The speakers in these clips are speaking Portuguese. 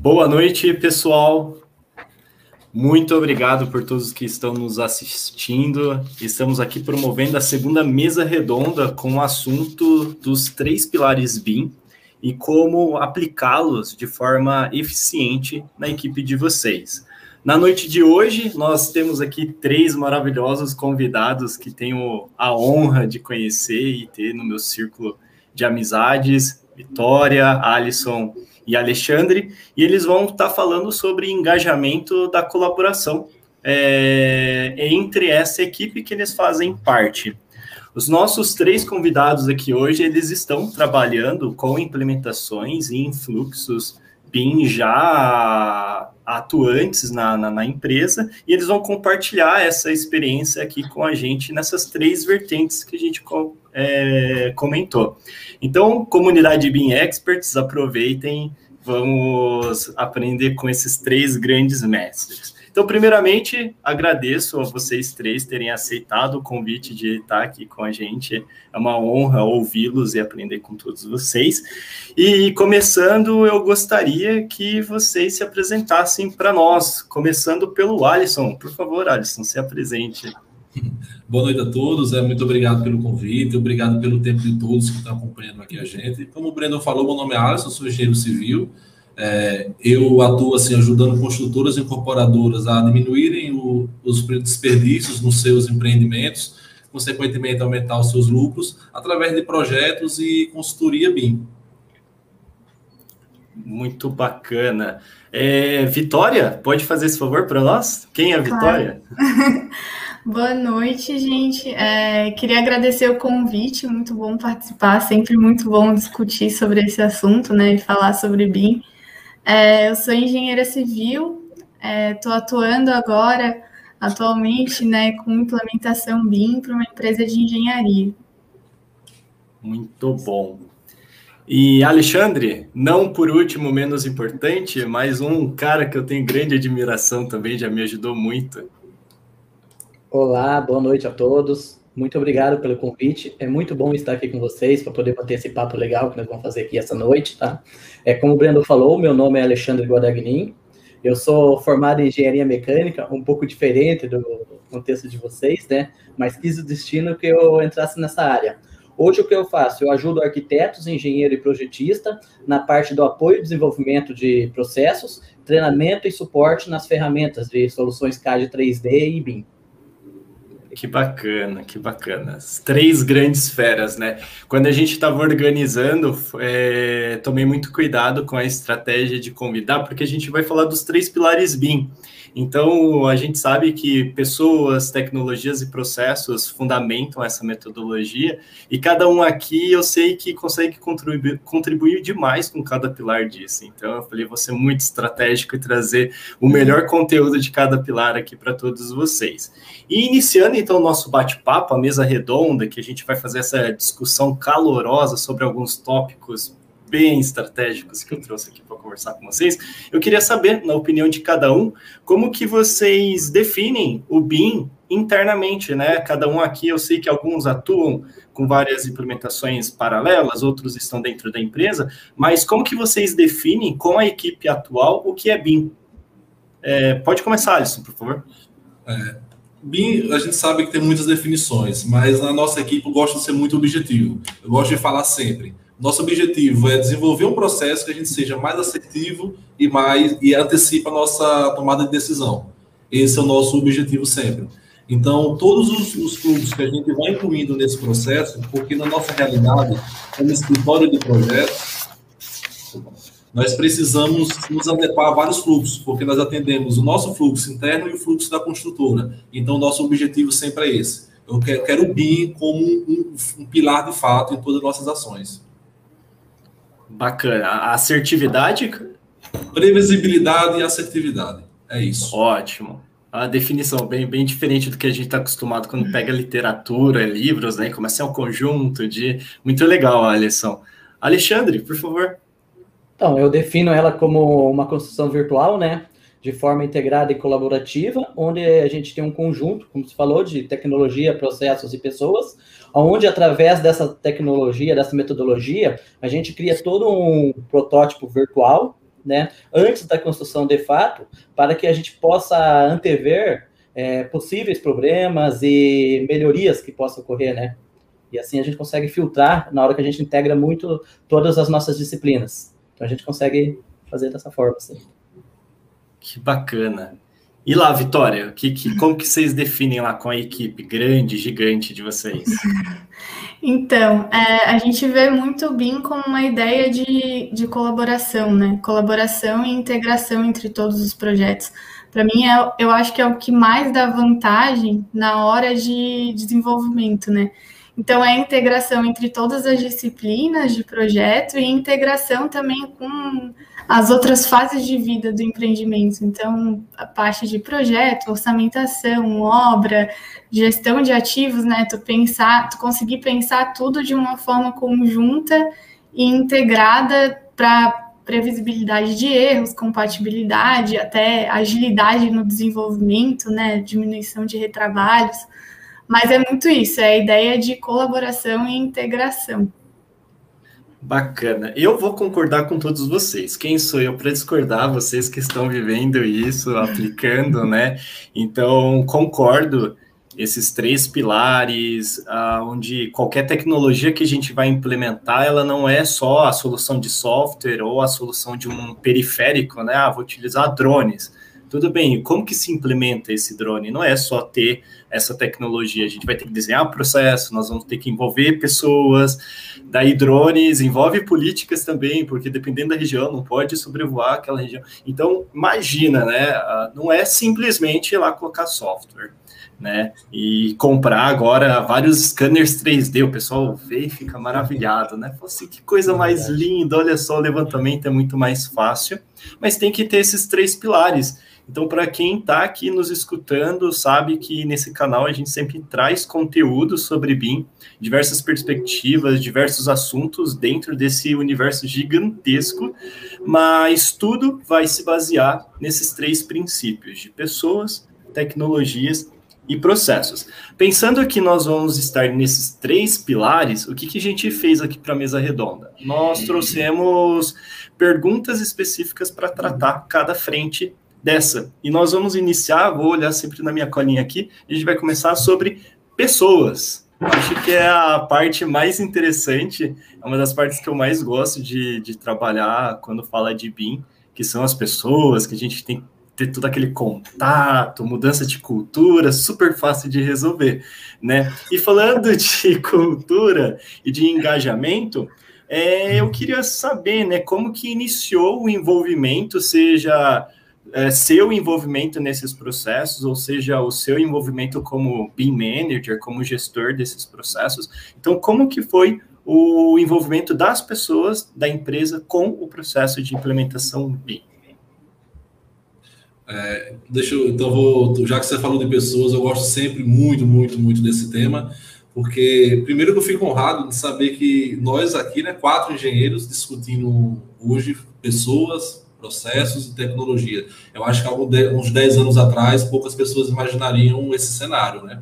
Boa noite, pessoal. Muito obrigado por todos que estão nos assistindo. Estamos aqui promovendo a segunda mesa redonda com o assunto dos três pilares BIM e como aplicá-los de forma eficiente na equipe de vocês. Na noite de hoje, nós temos aqui três maravilhosos convidados que tenho a honra de conhecer e ter no meu círculo de amizades: Vitória, Alisson e Alexandre, e eles vão estar tá falando sobre engajamento da colaboração é, entre essa equipe que eles fazem parte. Os nossos três convidados aqui hoje, eles estão trabalhando com implementações e influxos BIM já atuantes na, na, na, empresa e eles vão compartilhar essa experiência aqui com a gente nessas três vertentes que a gente é, comentou. Então, comunidade BIM Experts, aproveitem, vamos aprender com esses três grandes mestres. Então, primeiramente, agradeço a vocês três terem aceitado o convite de estar aqui com a gente. É uma honra ouvi-los e aprender com todos vocês. E começando, eu gostaria que vocês se apresentassem para nós, começando pelo Alisson. Por favor, Alisson, se apresente. Boa noite a todos, é, muito obrigado pelo convite, obrigado pelo tempo de todos que estão acompanhando aqui a gente. Como o Breno falou, meu nome é Alisson, sou engenheiro civil, é, eu atuo assim, ajudando construtoras e incorporadoras a diminuírem o, os desperdícios nos seus empreendimentos, consequentemente aumentar os seus lucros, através de projetos e consultoria BIM. Muito bacana. É, Vitória, pode fazer esse favor para nós? Quem é a Vitória? Boa noite, gente. É, queria agradecer o convite, muito bom participar, sempre muito bom discutir sobre esse assunto, né, e falar sobre BIM. É, eu sou engenheira civil, estou é, atuando agora, atualmente, né, com implementação BIM para uma empresa de engenharia. Muito bom. E Alexandre, não por último, menos importante, mas um cara que eu tenho grande admiração também, já me ajudou muito. Olá, boa noite a todos. Muito obrigado pelo convite. É muito bom estar aqui com vocês para poder bater esse papo legal que nós vamos fazer aqui essa noite, tá? É, como o Brendo falou, meu nome é Alexandre Guadagnin, eu sou formado em engenharia mecânica, um pouco diferente do contexto de vocês, né? Mas quis o destino que eu entrasse nessa área. Hoje, o que eu faço? Eu ajudo arquitetos, engenheiro e projetista na parte do apoio e desenvolvimento de processos, treinamento e suporte nas ferramentas de soluções CAD 3D e BIM. Que bacana, que bacana. As três grandes feras, né? Quando a gente estava organizando, é, tomei muito cuidado com a estratégia de convidar, porque a gente vai falar dos três pilares BIM. Então, a gente sabe que pessoas, tecnologias e processos fundamentam essa metodologia, e cada um aqui eu sei que consegue contribuir, contribuir demais com cada pilar disso. Então, eu falei, ser muito estratégico e trazer o melhor conteúdo de cada pilar aqui para todos vocês. E iniciando então o nosso bate-papo, a mesa redonda, que a gente vai fazer essa discussão calorosa sobre alguns tópicos bem estratégicos que eu trouxe aqui conversar com vocês. Eu queria saber, na opinião de cada um, como que vocês definem o BIM internamente, né? Cada um aqui, eu sei que alguns atuam com várias implementações paralelas, outros estão dentro da empresa, mas como que vocês definem com a equipe atual o que é BIM? É, pode começar, Alisson, por favor. É, BIM, a gente sabe que tem muitas definições, mas na nossa equipe eu gosto de ser muito objetivo. Eu gosto de falar sempre. Nosso objetivo é desenvolver um processo que a gente seja mais assertivo e mais e antecipa a nossa tomada de decisão. Esse é o nosso objetivo sempre. Então, todos os, os fluxos que a gente vai incluindo nesse processo, porque na nossa realidade, como escritório de projetos, nós precisamos nos adequar a vários fluxos, porque nós atendemos o nosso fluxo interno e o fluxo da construtora. Então, nosso objetivo sempre é esse. Eu quero o BIM como um, um pilar de fato em todas as nossas ações. Bacana. A assertividade? Previsibilidade e assertividade. É isso. Ótimo. A definição bem, bem diferente do que a gente está acostumado quando pega literatura, livros, né? Começa a ser um conjunto de. Muito legal a lição. Alexandre, por favor. Então, eu defino ela como uma construção virtual, né? De forma integrada e colaborativa, onde a gente tem um conjunto, como se falou, de tecnologia, processos e pessoas, onde através dessa tecnologia, dessa metodologia, a gente cria todo um protótipo virtual né, antes da construção de fato, para que a gente possa antever é, possíveis problemas e melhorias que possam ocorrer, né? E assim a gente consegue filtrar na hora que a gente integra muito todas as nossas disciplinas. Então a gente consegue fazer dessa forma, assim. Que bacana. E lá, Vitória, que, que, como que vocês definem lá com a equipe grande, gigante de vocês? Então, é, a gente vê muito o BIM como uma ideia de, de colaboração, né? Colaboração e integração entre todos os projetos. Para mim, é, eu acho que é o que mais dá vantagem na hora de desenvolvimento, né? Então, é a integração entre todas as disciplinas de projeto e integração também com as outras fases de vida do empreendimento. Então, a parte de projeto, orçamentação, obra, gestão de ativos, né? Tu pensar, tu conseguir pensar tudo de uma forma conjunta e integrada para previsibilidade de erros, compatibilidade, até agilidade no desenvolvimento, né? Diminuição de retrabalhos. Mas é muito isso, é a ideia de colaboração e integração. Bacana. Eu vou concordar com todos vocês. Quem sou eu para discordar? Vocês que estão vivendo isso, aplicando, né? Então, concordo. Esses três pilares, ah, onde qualquer tecnologia que a gente vai implementar, ela não é só a solução de software ou a solução de um periférico, né? Ah, vou utilizar drones tudo bem, como que se implementa esse drone? Não é só ter essa tecnologia, a gente vai ter que desenhar o processo, nós vamos ter que envolver pessoas, daí drones, envolve políticas também, porque dependendo da região, não pode sobrevoar aquela região. Então, imagina, né? Não é simplesmente ir lá colocar software. Né? E comprar agora vários scanners 3D, o pessoal vê e fica maravilhado, né? Assim, que coisa mais linda, olha só, o levantamento é muito mais fácil, mas tem que ter esses três pilares. Então, para quem está aqui nos escutando, sabe que nesse canal a gente sempre traz conteúdo sobre BIM, diversas perspectivas, diversos assuntos dentro desse universo gigantesco, mas tudo vai se basear nesses três princípios de pessoas, tecnologias e processos. Pensando que nós vamos estar nesses três pilares, o que, que a gente fez aqui para a mesa redonda? Nós trouxemos perguntas específicas para tratar cada frente dessa. E nós vamos iniciar, vou olhar sempre na minha colinha aqui, a gente vai começar sobre pessoas. Acho que é a parte mais interessante, é uma das partes que eu mais gosto de, de trabalhar quando fala de BIM, que são as pessoas, que a gente tem que ter todo aquele contato, mudança de cultura, super fácil de resolver, né? E falando de cultura e de engajamento, é, eu queria saber, né, como que iniciou o envolvimento, seja é, seu envolvimento nesses processos, ou seja, o seu envolvimento como BIM manager, como gestor desses processos. Então, como que foi o envolvimento das pessoas da empresa com o processo de implementação BIM? É, deixa eu, então vou, já que você falou de pessoas, eu gosto sempre muito, muito, muito desse tema, porque primeiro que eu fico honrado de saber que nós aqui, né, quatro engenheiros discutindo hoje pessoas, processos e tecnologia. Eu acho que há uns 10 anos atrás, poucas pessoas imaginariam esse cenário, né?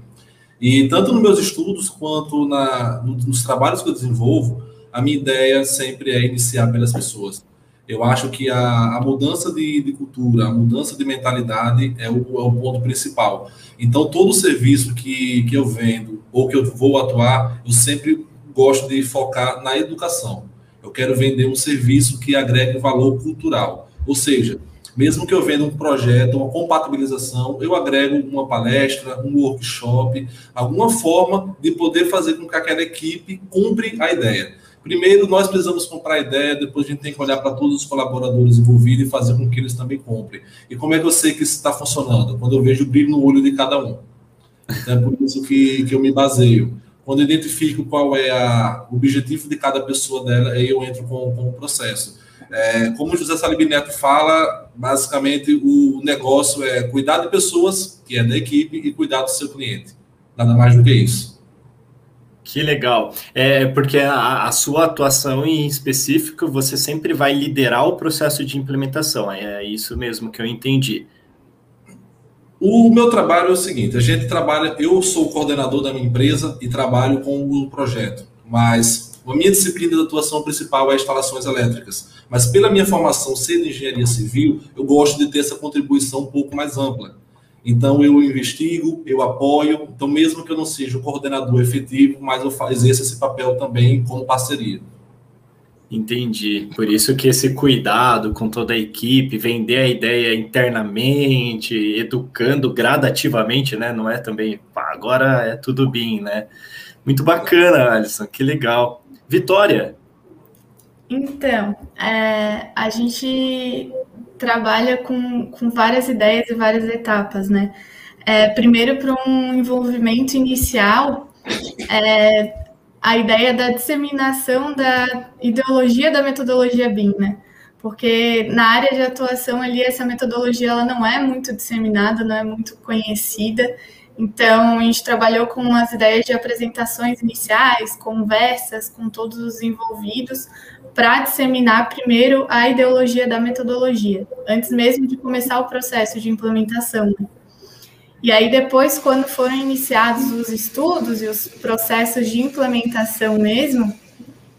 E tanto nos meus estudos quanto na, nos trabalhos que eu desenvolvo, a minha ideia sempre é iniciar pelas pessoas. Eu acho que a, a mudança de, de, cultura, a mudança de mentalidade é o, é o, ponto principal. Então, todo serviço que, que eu vendo ou que eu vou atuar, eu sempre gosto de focar na educação. Eu quero vender um serviço que agregue valor cultural. Ou seja, mesmo que eu venda um projeto, uma compatibilização, eu agrego uma palestra, um workshop, alguma forma de poder fazer com que aquela equipe cumpre a ideia. Primeiro, nós precisamos comprar a ideia, depois a gente tem que olhar para todos os colaboradores envolvidos e fazer com que eles também comprem. E como é que eu sei que isso está funcionando? Quando eu vejo o brilho no olho de cada um. Então, é por isso que, que eu me baseio. Quando eu identifico qual é a, o objetivo de cada pessoa dela, aí eu entro com, com o processo. É, como José Salib Neto fala, basicamente o negócio é cuidar de pessoas, que é da equipe, e cuidar do seu cliente. Nada mais do que isso. Que legal. É porque a, a, sua atuação em específico, você sempre vai liderar o processo de implementação. É isso mesmo que eu entendi. O meu trabalho é o seguinte: a gente trabalha, eu sou o coordenador da minha empresa e trabalho com o projeto, mas A minha disciplina de atuação principal é instalações elétricas, mas pela minha formação ser de engenharia civil, eu gosto de ter essa contribuição um pouco mais ampla. Então, eu investigo, eu apoio. Então, mesmo que eu não seja o coordenador efetivo, mas eu exerço esse papel também como parceria. Entendi. Por isso que esse cuidado com toda a equipe, vender a ideia internamente, educando gradativamente, né? Não é também, pá, agora é tudo bem, né? Muito bacana, Alisson, que legal. Vitória. Então, é, a gente trabalha com, com várias ideias e várias etapas, né? É, primeiro, para um envolvimento inicial, é, a ideia da disseminação da ideologia da metodologia BIM, né? Porque na área de atuação ali essa metodologia ela não é muito disseminada, não é muito conhecida. Então a gente trabalhou com as ideias de apresentações iniciais, conversas com todos os envolvidos para disseminar primeiro a ideologia da metodologia, antes mesmo de começar o processo de implementação. Né? E aí, depois, quando foram iniciados os estudos e os processos de implementação mesmo,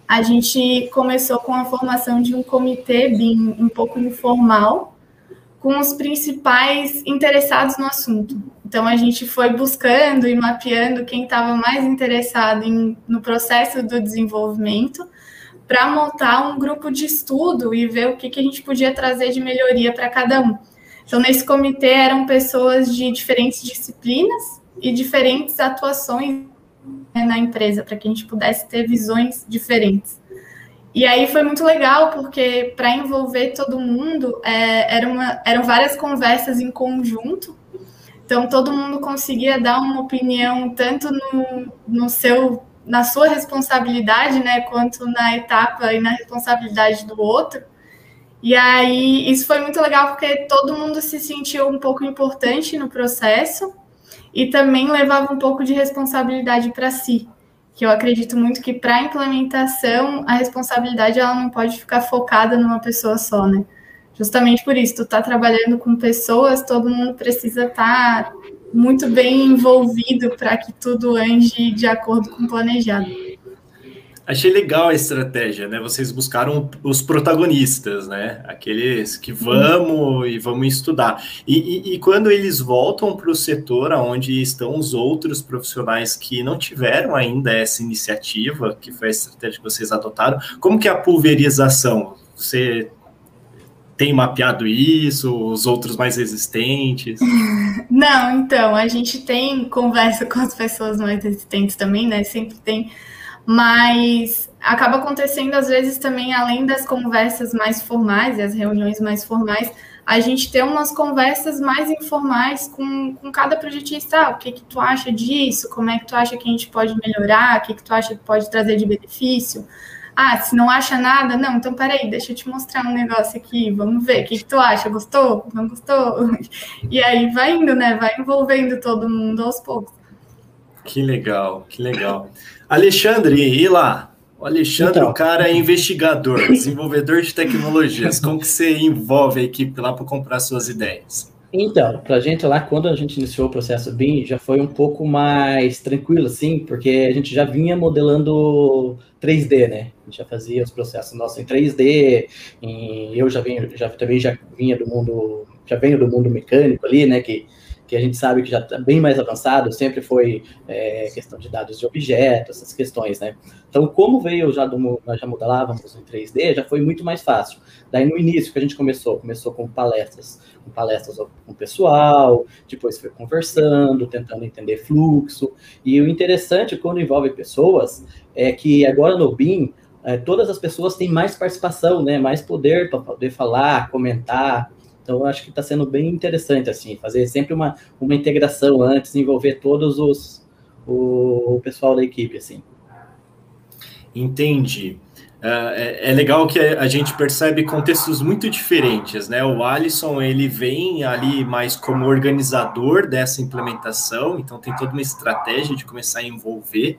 a gente começou com a formação de um comitê BIM um pouco informal, com os principais interessados no assunto. Então, a gente foi buscando e mapeando quem estava mais interessado em, no processo do desenvolvimento, para montar um grupo de estudo e ver o que, que a gente podia trazer de melhoria para cada um. Então, nesse comitê eram pessoas de diferentes disciplinas e diferentes atuações né, na empresa, para que a gente pudesse ter visões diferentes. E aí foi muito legal, porque para envolver todo mundo, é, era uma, eram várias conversas em conjunto, então todo mundo conseguia dar uma opinião tanto no, no seu, na sua responsabilidade, né, quanto na etapa e na responsabilidade do outro. E aí, isso foi muito legal porque todo mundo se sentiu um pouco importante no processo e também levava um pouco de responsabilidade para si. Que eu acredito muito que para a implementação, a responsabilidade ela não pode ficar focada numa pessoa só, né? Justamente por isso, tu tá trabalhando com pessoas, todo mundo precisa estar tá muito bem envolvido para que tudo ande de acordo com o planejado. Achei legal a estratégia, né? Vocês buscaram os protagonistas, né? Aqueles que vamos e vamos estudar. E, e, e quando eles voltam para o setor onde estão os outros profissionais que não tiveram ainda essa iniciativa, que foi a estratégia que vocês adotaram, como que é a pulverização? Você tem mapeado isso, os outros mais resistentes? Não, então, a gente tem conversa com as pessoas mais resistentes também, né? Sempre tem mas acaba acontecendo às vezes também, além das conversas mais formais e as reuniões mais formais, a gente ter umas conversas mais informais com, com cada projetista. Ah, o que, que tu acha disso? Como é que tu acha que a gente pode melhorar? O que, que tu acha que pode trazer de benefício? Ah, se não acha nada, não, então peraí, deixa eu te mostrar um negócio aqui, vamos ver, o que, que tu acha? Gostou? Não gostou? E aí vai indo, né? Vai envolvendo todo mundo aos poucos. Que legal, que legal. Alexandre, e lá? O Alexandre, então, o cara é investigador, desenvolvedor de tecnologias. Como que você envolve a equipe lá para comprar suas ideias? Então, para a gente lá, quando a gente iniciou o processo BIM, já foi um pouco mais tranquilo, assim, porque a gente já vinha modelando 3D, né? A gente já fazia os processos nossos em 3D, e eu já venho, já também já vinha do mundo, já venho do mundo mecânico ali, né? Que que a gente sabe que já está bem mais avançado, sempre foi é, questão de dados de objetos, essas questões, né? Então, como veio já do nós já modelávamos em 3D, já foi muito mais fácil. Daí no início que a gente começou, começou com palestras, com palestras com o pessoal, depois foi conversando, tentando entender fluxo. E o interessante quando envolve pessoas é que agora no BIM é, todas as pessoas têm mais participação, né? Mais poder para poder falar, comentar. Então, acho que está sendo bem interessante, assim, fazer sempre uma, uma integração antes, envolver todos os, o, o pessoal da equipe, assim. Entendi. É, é, legal que a gente percebe contextos muito diferentes, né? O Alisson ele vem ali mais como organizador dessa implementação, então tem toda uma estratégia de começar a envolver.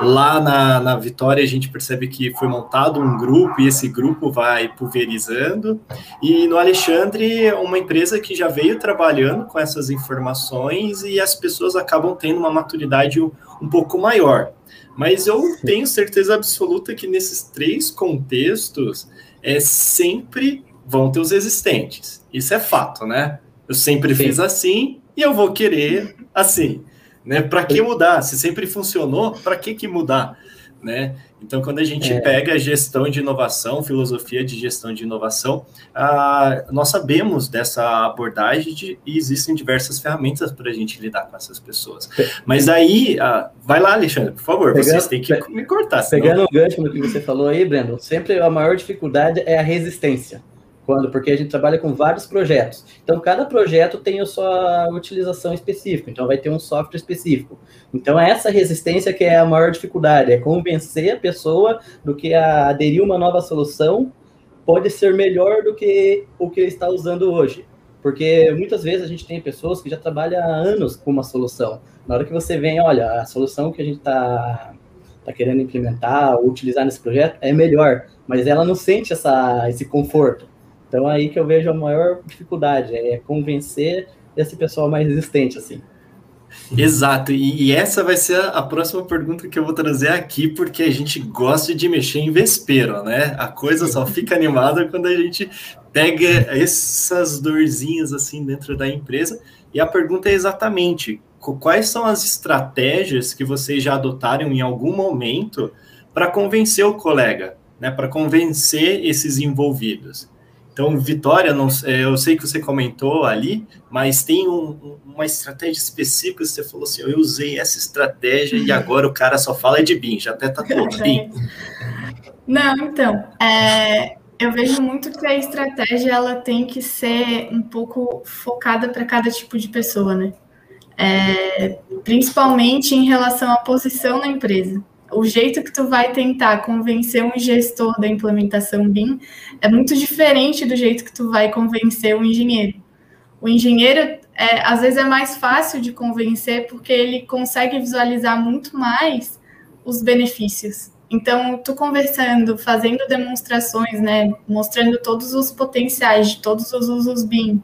Lá na, na Vitória a gente percebe que foi montado um grupo e esse grupo vai pulverizando. E no Alexandre, uma empresa que já veio trabalhando com essas informações e as pessoas acabam tendo uma maturidade um pouco maior. Mas eu tenho certeza absoluta que nesses três contextos é sempre vão ter os existentes. Isso é fato, né? Eu sempre Sim. fiz assim e eu vou querer assim, né? Para que mudar? Se sempre funcionou, para que que mudar, né? Então, quando a gente é. pega gestão de inovação, filosofia de gestão de inovação, ah, nós sabemos dessa abordagem de, e existem diversas ferramentas para a gente lidar com essas pessoas. Mas aí, ah, vai lá, Alexandre, por favor, pegando, vocês têm que me cortar. Senão... Pegando o gancho no que você falou aí, Breno, sempre a maior dificuldade é a resistência. Quando? Porque a gente trabalha com vários projetos. Então, cada projeto tem a sua utilização específica. Então, vai ter um software específico. Então, essa resistência que é a maior dificuldade, é convencer a pessoa do que a aderir uma nova solução pode ser melhor do que o que está usando hoje. Porque muitas vezes a gente tem pessoas que já trabalham há anos com uma solução. Na hora que você vem, olha, a solução que a gente está tá querendo implementar ou utilizar nesse projeto é melhor, mas ela não sente essa, esse conforto. Então aí que eu vejo a maior dificuldade, é convencer esse pessoal mais resistente, assim. Exato, e, essa vai ser a, a, próxima pergunta que eu vou trazer aqui, porque a gente gosta de mexer em vespeiro, né? A coisa só fica animada quando a gente pega essas dorzinhas assim dentro da empresa. E a pergunta é exatamente: quais são as estratégias que vocês já adotaram em algum momento para convencer o colega, né? Para convencer esses envolvidos? Então, Vitória, não, é, eu sei que você comentou ali, mas tem um, uma estratégia específica. Você falou assim: eu usei essa estratégia e agora o cara só fala de BIM, já até tatuou BIM. Não, então, é, eu vejo muito que a estratégia ela tem que ser um pouco focada para cada tipo de pessoa, né? É, principalmente em relação à posição na empresa o jeito que tu vai tentar convencer um gestor da implementação BIM é muito diferente do jeito que tu vai convencer um engenheiro. O engenheiro, é, às vezes, é mais fácil de convencer porque ele consegue visualizar muito mais os benefícios. Então, tu conversando, fazendo demonstrações, né, mostrando todos os potenciais de todos os usos BIM,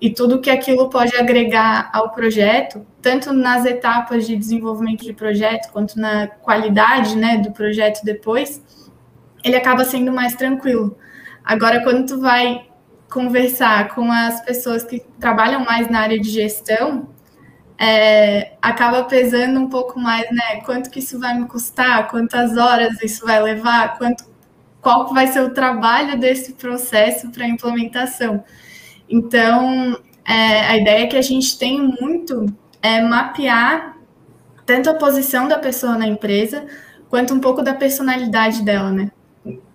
e tudo que aquilo pode agregar ao projeto, tanto nas etapas de desenvolvimento de projeto, quanto na qualidade né, do projeto depois, ele acaba sendo mais tranquilo. Agora, quando tu vai conversar com as pessoas que trabalham mais na área de gestão, é, acaba pesando um pouco mais, né? Quanto que isso vai me custar? Quantas horas isso vai levar? Quanto, qual vai ser o trabalho desse processo para implementação? Então, é, a ideia que a gente tem muito é mapear tanto a posição da pessoa na empresa, quanto um pouco da personalidade dela, né?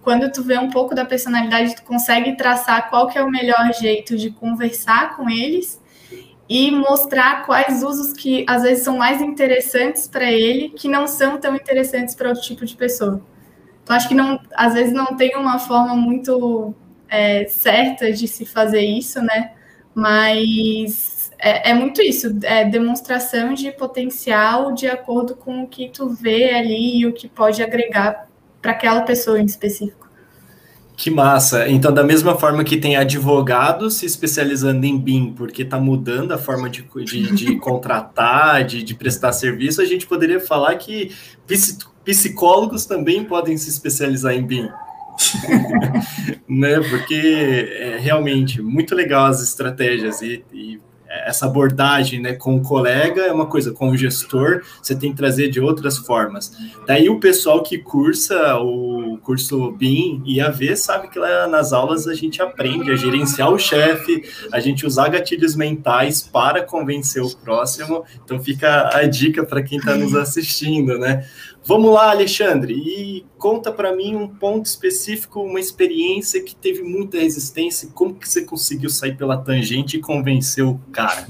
Quando tu vê um pouco da personalidade, tu consegue traçar qual que é o melhor jeito de conversar com eles e mostrar quais usos que às vezes são mais interessantes para ele, que não são tão interessantes para outro tipo de pessoa. Então, acho que não, às vezes não tem uma forma muito é, certa de se fazer isso, né? Mas é, é, muito isso, é demonstração de potencial de acordo com o que tu vê ali e o que pode agregar para aquela pessoa em específico. Que massa! Então, da mesma forma que tem advogados se especializando em BIM, porque está mudando a forma de, de, de contratar, de, de, prestar serviço, a gente poderia falar que psicólogos também podem se especializar em BIM. né? Porque é realmente muito legal as estratégias e, e, essa abordagem né, com o colega é uma coisa, com o gestor você tem que trazer de outras formas. Daí o pessoal que cursa o curso BIM e AV sabe que lá nas aulas a gente aprende a gerenciar o chefe, a gente usar gatilhos mentais para convencer o próximo. Então fica a dica para quem está nos assistindo, né? Vamos lá, Alexandre, e conta para mim um ponto específico, uma experiência que teve muita resistência, como que você conseguiu sair pela tangente e convencer o cara?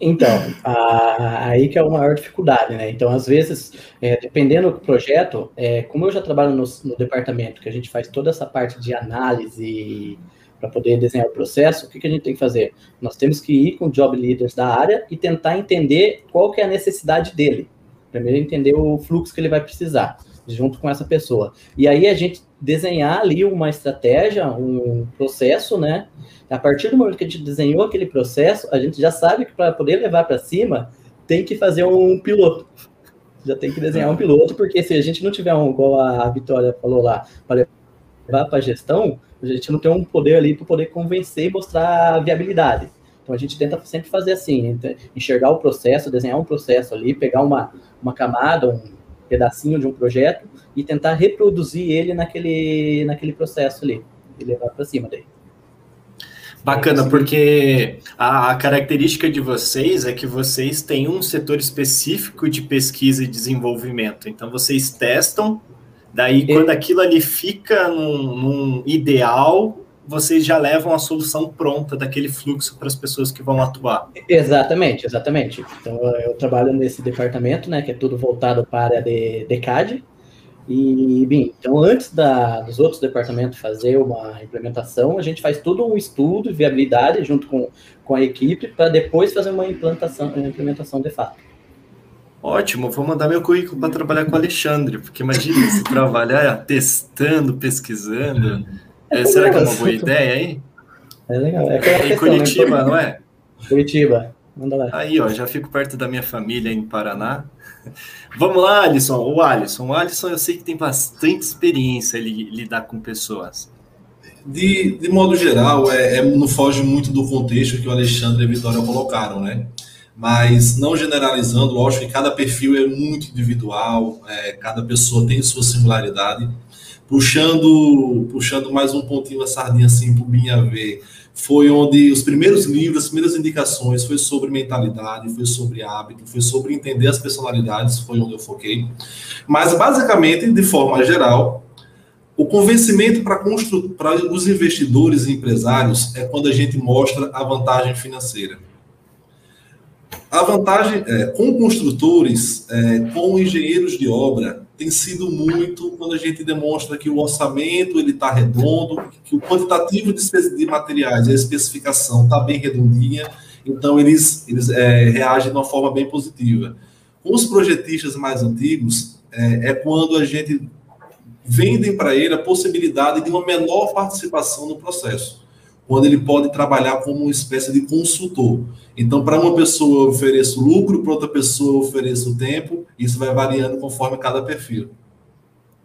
Então, a, aí que é a maior dificuldade, né? Então, às vezes, é, dependendo do projeto, é, como eu já trabalho no, no, departamento, que a gente faz toda essa parte de análise para poder desenhar o processo, o que, que a gente tem que fazer? Nós temos que ir com job leaders da área e tentar entender qual que é a necessidade dele. Primeiro entender o fluxo que ele vai precisar, junto com essa pessoa. E aí a gente desenhar ali uma estratégia, um processo, né? A partir do momento que a gente desenhou aquele processo, a gente já sabe que para poder levar para cima, tem que fazer um piloto. já tem que desenhar um piloto, porque se a gente não tiver um, igual a Vitória falou lá, para levar para a gestão, a gente não tem um poder ali para poder convencer e mostrar a viabilidade. Então a gente tenta sempre fazer assim, enxergar o processo, desenhar um processo ali, pegar uma, uma camada, um pedacinho de um projeto e tentar reproduzir ele naquele, naquele processo ali e levar para cima daí. Bacana, porque a, a, característica de vocês é que vocês têm um setor específico de pesquisa e desenvolvimento. Então, vocês testam, daí, quando aquilo ali fica num, num, ideal, vocês já levam a solução pronta daquele fluxo para as pessoas que vão atuar. Exatamente, exatamente. Então, eu trabalho nesse departamento, né, que é tudo voltado para a área de, de CAD, e, bem, então antes da, dos outros departamentos fazer uma implementação, a gente faz todo um estudo de viabilidade junto com, com a equipe para depois fazer uma implantação, uma implementação de fato. Ótimo, vou mandar meu currículo para trabalhar com o Alexandre, porque imagina se trabalhar testando, pesquisando. É, será que é uma boa ideia aí? É legal. É, é em né? Curitiba, não é? Curitiba, manda lá. Aí, ó, já fico perto da minha família em Paraná. Vamos lá, Alisson. O Alisson. O Alisson, eu sei que tem bastante experiência em lidar com pessoas. De, de modo geral, é, é, não foge muito do contexto que o Alexandre e a Vitória colocaram, né? Mas não generalizando, lógico que cada perfil é muito individual, é, cada pessoa tem sua singularidade. Puxando, puxando mais um pontinho a sardinha assim para o Binha ver foi onde os primeiros livros, as primeiras indicações foi sobre mentalidade, foi sobre hábito, foi sobre entender as personalidades, foi onde eu foquei. Mas basicamente, de forma geral, o convencimento para os investidores e empresários é quando a gente mostra a vantagem financeira. A vantagem é, com construtores, é, com engenheiros de obra, tem sido muito quando a gente demonstra que o orçamento ele está redondo, que o quantitativo de, materiais a especificação está bem redondinha, então eles, eles é, reagem de uma forma bem positiva. Com os projetistas mais antigos, é, é quando a gente vendem para ele a possibilidade de uma menor participação no processo quando ele pode trabalhar como uma espécie de consultor. Então, para uma pessoa eu ofereço lucro, para outra pessoa eu ofereço tempo, isso vai variando conforme cada perfil.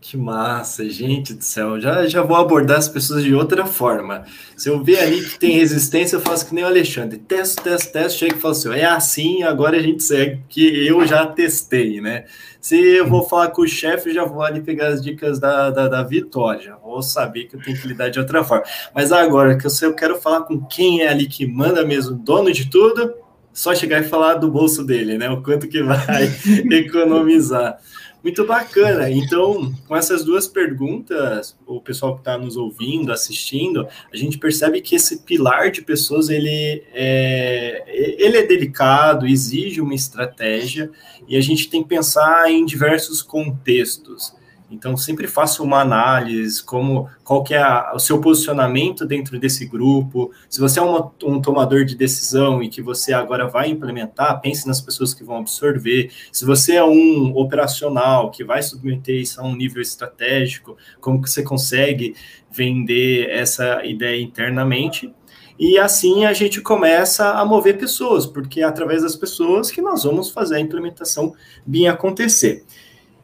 Que massa, gente do céu. Já, já vou abordar as pessoas de outra forma. Se eu ver ali que tem resistência, eu faço que nem o Alexandre. Testo, testo, testo, chega e falo assim: é assim, agora a gente segue, que eu já testei, né? Se eu vou falar com o chefe, já vou ali pegar as dicas da, da, da Vitória, vou saber que eu tenho que lidar de outra forma. Mas agora que eu, eu quero falar com quem é ali que manda mesmo, dono de tudo, só chegar e falar do bolso dele, né? O quanto que vai economizar. Muito bacana. Então, com essas duas perguntas, o pessoal que está nos ouvindo, assistindo, a gente percebe que esse pilar de pessoas ele é, ele é delicado, exige uma estratégia e a gente tem que pensar em diversos contextos. Então, sempre faça uma análise, como qual que é a, o seu posicionamento dentro desse grupo. Se você é uma, um tomador de decisão e que você agora vai implementar, pense nas pessoas que vão absorver. Se você é um operacional que vai submeter isso a um nível estratégico, como que você consegue vender essa ideia internamente? E assim a gente começa a mover pessoas, porque é através das pessoas que nós vamos fazer a implementação bem acontecer.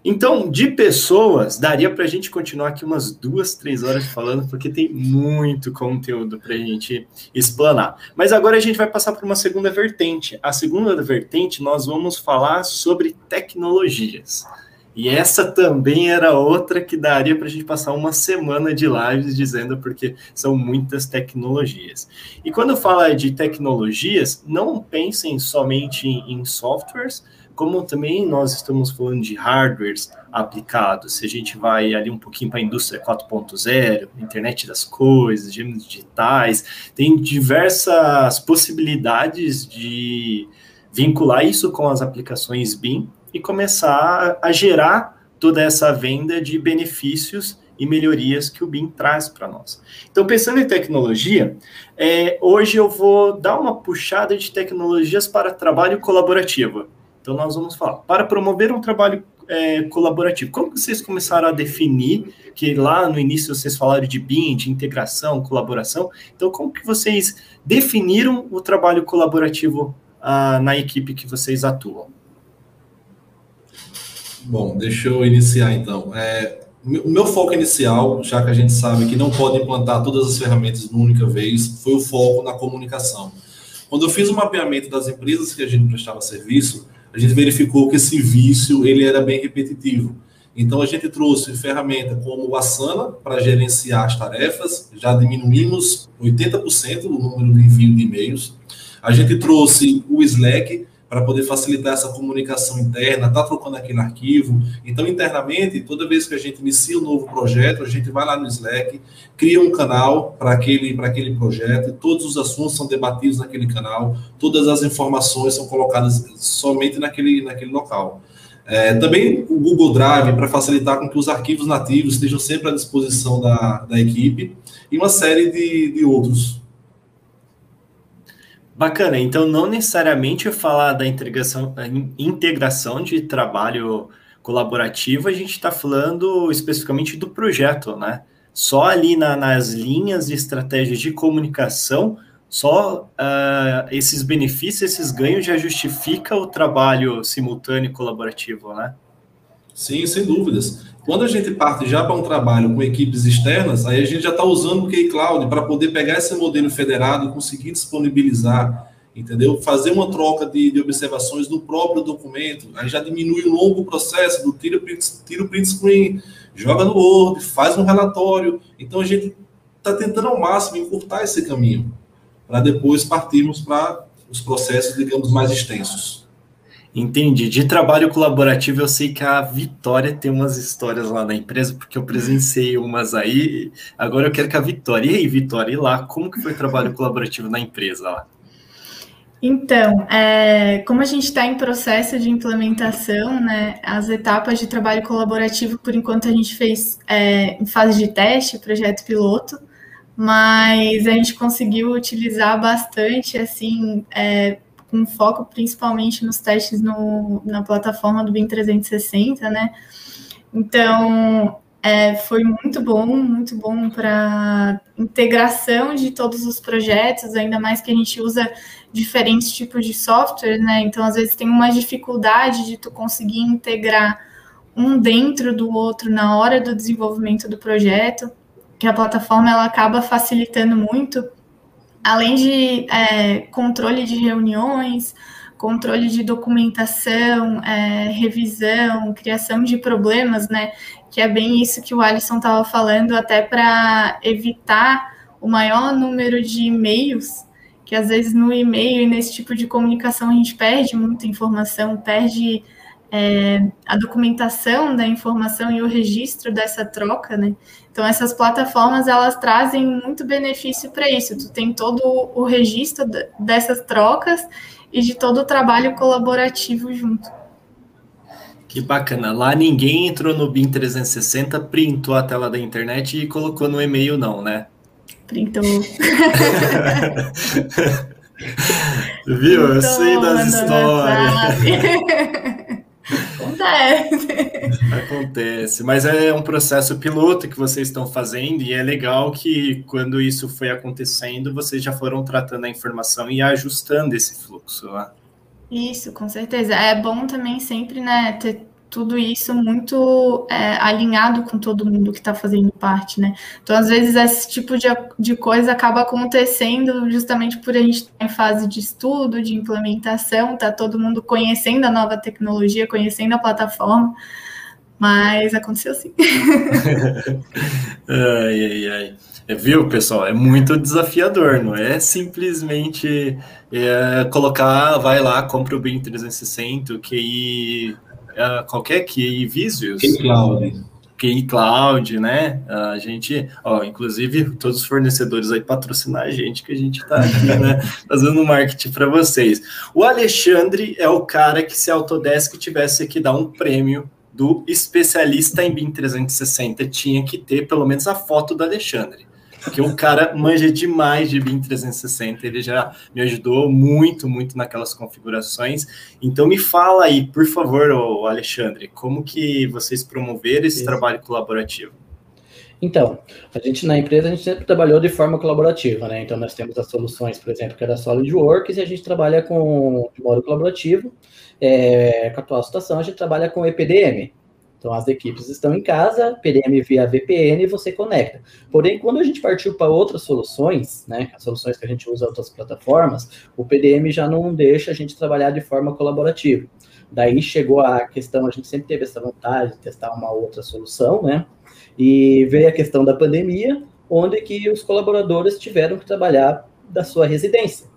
Então, de pessoas, daria para a gente continuar aqui umas duas, três horas falando, porque tem muito conteúdo para a gente explanar. Mas agora a gente vai passar para uma segunda vertente. A segunda vertente, nós vamos falar sobre tecnologias. E essa também era outra que daria para a gente passar uma semana de lives dizendo, porque são muitas tecnologias. E quando fala de tecnologias, não pensem somente em softwares, como também nós estamos falando de hardwares aplicados, se a gente vai ali um pouquinho para a indústria 4.0, internet das coisas, gêmeos digitais, tem diversas possibilidades de vincular isso com as aplicações BIM e começar a gerar toda essa venda de benefícios e melhorias que o BIM traz para nós. Então, pensando em tecnologia, é, hoje eu vou dar uma puxada de tecnologias para trabalho colaborativo. Então, nós vamos falar, para promover um trabalho é, colaborativo, como vocês começaram a definir, que lá no início vocês falaram de BIM, de integração, colaboração, então como que vocês definiram o trabalho colaborativo ah, na equipe que vocês atuam? Bom, deixa eu iniciar então. É, o meu foco inicial, já que a gente sabe que não pode implantar todas as ferramentas numa única vez, foi o foco na comunicação. Quando eu fiz o mapeamento das empresas que a gente prestava serviço, a gente verificou que esse vício ele era bem repetitivo. Então a gente trouxe ferramenta como o Asana para gerenciar as tarefas, já diminuímos 80% o número de envio de e-mails. A gente trouxe o Slack para poder facilitar essa comunicação interna, tá trocando aquele arquivo. Então, internamente, toda vez que a gente inicia um novo projeto, a gente vai lá no Slack, cria um canal para aquele, aquele projeto, todos os assuntos são debatidos naquele canal, todas as informações são colocadas somente naquele, naquele local. É, também o Google Drive para facilitar com que os arquivos nativos estejam sempre à disposição da, da equipe e uma série de, de outros. Bacana, então não necessariamente falar da integração, integração de trabalho colaborativo, a gente está falando especificamente do projeto, né? Só ali na, nas linhas de estratégias de comunicação, só uh, esses benefícios, esses ganhos já justifica o trabalho simultâneo e colaborativo, né? Sim, sem dúvidas. Quando a gente parte já para um trabalho com equipes externas, aí a gente já está usando o K-Cloud para poder pegar esse modelo federado e conseguir disponibilizar, entendeu? Fazer uma troca de, de, observações no próprio documento, aí já diminui o longo processo do tira tira o print screen, joga no Word, faz um relatório. Então a gente está tentando ao máximo encurtar esse caminho para depois partirmos para os processos, digamos, mais extensos. Entendi. De trabalho colaborativo, eu sei que a Vitória tem umas histórias lá na empresa, porque eu presenciei umas aí. Agora eu quero que a Vitória. E aí, Vitória, e lá, como que foi o trabalho colaborativo na empresa lá? Então, é, como a gente está em processo de implementação, né, as etapas de trabalho colaborativo, por enquanto, a gente fez é, em fase de teste, projeto piloto, mas a gente conseguiu utilizar bastante, assim, é, com foco principalmente nos testes no, na plataforma do BIM 360, né? Então, é, foi muito bom, muito bom para integração de todos os projetos, ainda mais que a gente usa diferentes tipos de software, né? Então, às vezes tem uma dificuldade de tu conseguir integrar um dentro do outro na hora do desenvolvimento do projeto que a plataforma ela acaba facilitando muito, além de é, controle de reuniões, controle de documentação, é, revisão, criação de problemas, né? Que é bem isso que o Alisson estava falando, até para evitar o maior número de e-mails, que às vezes no e-mail e nesse tipo de comunicação a gente perde muita informação, perde é, a documentação da informação e o registro dessa troca, né? Então essas plataformas elas trazem muito benefício para isso. Tu tem todo o registro dessas trocas e de todo o trabalho colaborativo junto. Que bacana. Lá ninguém entrou no BIM 360, printou a tela da internet e colocou no e-mail, não, né? Printou. Viu? Eu sei das histórias. Acontece. Acontece, mas é um processo piloto que vocês estão fazendo e é legal que quando isso foi acontecendo, vocês já foram tratando a informação e ajustando esse fluxo. Né? Isso, com certeza. É bom também sempre, né, ter tudo isso muito é, alinhado com todo mundo que está fazendo parte, né? Então, às vezes, esse tipo de, de coisa acaba acontecendo justamente por a gente estar tá em fase de estudo, de implementação, tá todo mundo conhecendo a nova tecnologia, conhecendo a plataforma, mas aconteceu sim. ai, ai, ai. É, viu, pessoal? É muito desafiador, não é simplesmente é, colocar, vai lá, compra o BIM 360, o QI uh, qualquer QI Visuals. QI Cloud. Cloud, né? A gente, ó, inclusive, todos os fornecedores aí patrocinar a gente, que a gente está aqui, né? Fazendo marketing para vocês. O Alexandre é o cara que, se a Autodesk tivesse que dar um prêmio do especialista em BIM 360, tinha que ter pelo menos a foto do Alexandre porque o cara manja demais de BIM 360, ele já me ajudou muito, muito naquelas configurações. Então me fala aí, por favor, Alexandre, como que vocês promoveram esse Isso. trabalho colaborativo? Então, a gente na empresa a gente sempre trabalhou de forma colaborativa, né? Então nós temos as soluções, por exemplo, que é da SolidWorks e a gente trabalha com de modo colaborativo. É, com a atual situação a gente trabalha com EPDM, Então, as equipes estão em casa, PDM via VPN, você conecta. Porém, quando a gente partiu para outras soluções, né, as soluções que a gente usa em outras plataformas, o PDM já não deixa a gente trabalhar de forma colaborativa. Daí chegou a questão, a gente sempre teve essa vontade de testar uma outra solução, né? E veio a questão da pandemia, onde que os colaboradores tiveram que trabalhar da sua residência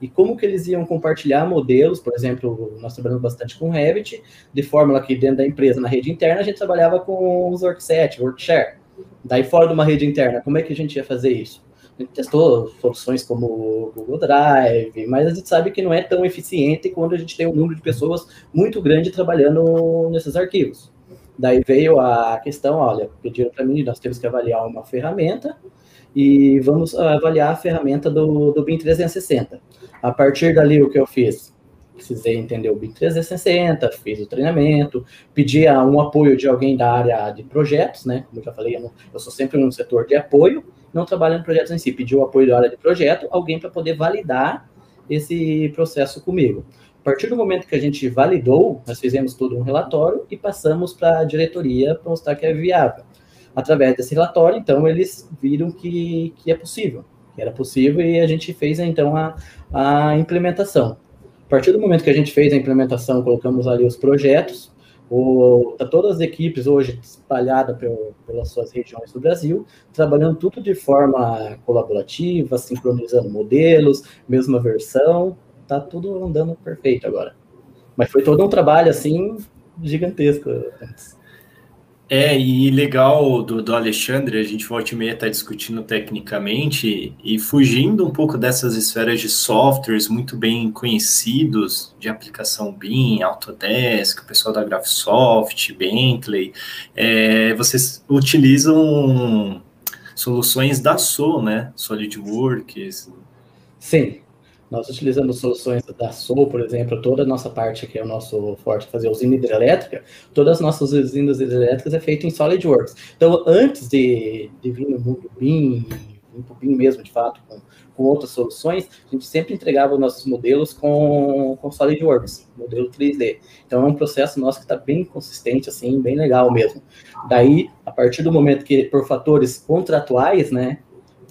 e como que eles iam compartilhar modelos, por exemplo, nós trabalhamos bastante com Revit, de fórmula que dentro da empresa, na rede interna, a gente trabalhava com os workset, workshare. Daí fora de uma rede interna, como é que a gente ia fazer isso? A gente testou soluções como Google Drive, mas a gente sabe que não é tão eficiente quando a gente tem um número de pessoas muito grande trabalhando nesses arquivos. Daí veio a questão, olha, pediram para mim, nós temos que avaliar uma ferramenta, e vamos avaliar a ferramenta do, do BIM 360. A partir dali, o que eu fiz? Precisei entender o BIM 360, fiz o treinamento, pedi um apoio de alguém da área de projetos, né? Como eu já falei, eu, sou sempre no setor de apoio, não trabalho em projetos em si. Pedi o apoio da área de projeto, alguém para poder validar esse processo comigo. A partir do momento que a gente validou, nós fizemos todo um relatório e passamos para a diretoria para mostrar que é viável através desse relatório, então, eles viram que, que é possível, que era possível, e a gente fez, então, a, a implementação. A partir do momento que a gente fez a implementação, colocamos ali os projetos, o, tá todas as equipes hoje espalhadas pelas suas regiões do Brasil, trabalhando tudo de forma colaborativa, sincronizando modelos, mesma versão, tá tudo andando perfeito agora. Mas foi todo um trabalho, assim, gigantesco antes. É, e legal do, do Alexandre, a gente volta e meia está discutindo tecnicamente e fugindo um pouco dessas esferas de softwares muito bem conhecidos, de aplicação BIM, Autodesk, o pessoal da Graphisoft, Bentley, é, vocês utilizam soluções da SO, né? SolidWorks. Sim, nós utilizamos soluções da SOL, por exemplo, toda a nossa parte, que é o nosso forte, fazer usina hidrelétrica, todas as nossas usinas hidrelétricas é feito em SolidWorks. Então, antes de, de vir no mundo BIM, o BIM mesmo, de fato, com, com, outras soluções, a gente sempre entregava os nossos modelos com, com SolidWorks, modelo 3D. Então, é um processo nosso que está bem consistente, assim, bem legal mesmo. Daí, a partir do momento que, por fatores contratuais, né,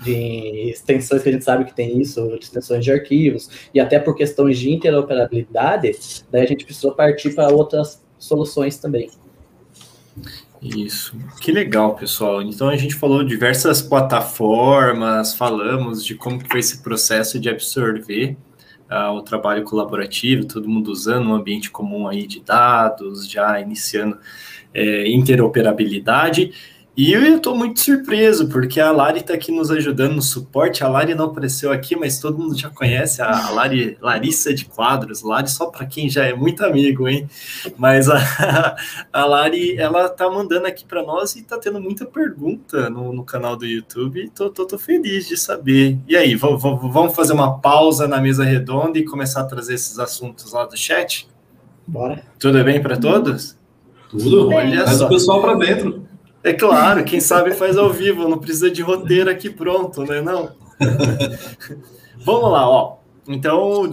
de extensões que a gente sabe que tem isso, de extensões de arquivos, e até por questões de interoperabilidade, daí a gente precisou partir para outras soluções também. Isso, que legal, pessoal. Então a gente falou diversas plataformas, falamos de como foi esse processo de absorver uh, o trabalho colaborativo, todo mundo usando um ambiente comum aí de dados, já iniciando é, interoperabilidade. E eu estou muito surpreso, porque a Lari está aqui nos ajudando no suporte. A Lari não apareceu aqui, mas todo mundo já conhece a Lari, Larissa de Quadros. Lari só para quem já é muito amigo, hein? Mas a, a Lari, ela tá mandando aqui para nós e está tendo muita pergunta no, no canal do YouTube. Tô, tô, tô, feliz de saber. E aí, vamos fazer uma pausa na mesa redonda e começar a trazer esses assuntos lá do chat? Bora. Tudo bem para todos? Tudo. Olha só. o pessoal para dentro. É claro, quem sabe faz ao vivo, não precisa de roteiro aqui pronto, né? Não. Vamos lá, ó. Então,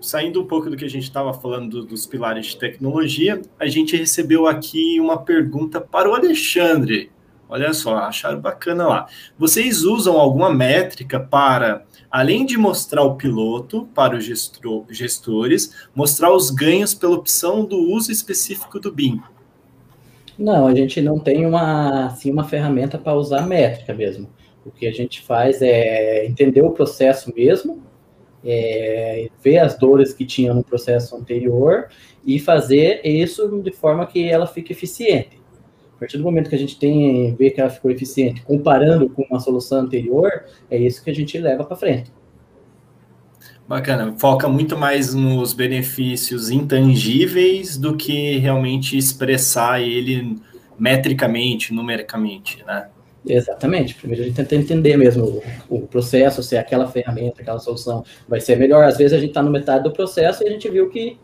saindo um pouco do que a gente estava falando dos pilares de tecnologia, a gente recebeu aqui uma pergunta para o Alexandre. Olha só, acharam bacana lá. Vocês usam alguma métrica para, além de mostrar o piloto para os gestores, mostrar os ganhos pela opção do uso específico do BIM? Não, a gente não tem uma, assim, uma ferramenta para usar métrica mesmo. O que a gente faz é entender o processo mesmo, é, ver as dores que tinha no processo anterior e fazer isso de forma que ela fique eficiente. A partir do momento que a gente tem ver que ela ficou eficiente, comparando com uma solução anterior, é isso que a gente leva para frente. Bacana, foca muito mais nos benefícios intangíveis do que realmente expressar ele metricamente, numericamente, né? Exatamente. Primeiro a gente tenta entender mesmo o, o, processo, se aquela ferramenta, aquela solução vai ser melhor. Às vezes a gente está no metade do processo e a gente viu que,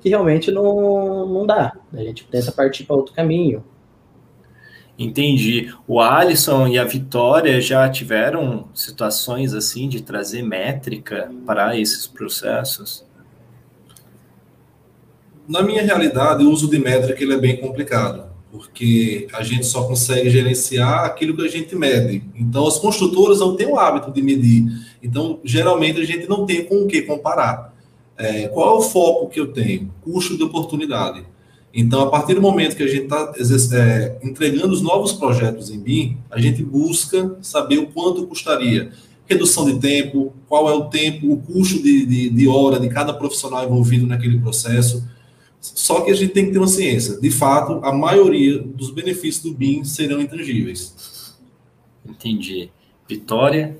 que realmente não, não dá. A gente tenta partir para outro caminho. Entendi. O Alisson e a Vitória já tiveram situações assim de trazer métrica para esses processos? Na minha realidade, o uso de métrica ele é bem complicado. porque a gente só consegue gerenciar aquilo que a gente mede. Então, as construtoras não têm o hábito de medir. Então, geralmente, a gente não tem com o que comparar. É, qual é o foco que eu tenho? Custo de oportunidade. Então, a partir do momento que a gente está é, entregando os novos projetos em BIM, a gente busca saber o quanto custaria. Redução de tempo, qual é o tempo, o custo de, de, de hora de cada profissional envolvido naquele processo só que a gente tem que ter uma ciência. De fato, a maioria dos benefícios do BIM serão intangíveis. Entendi. Vitória?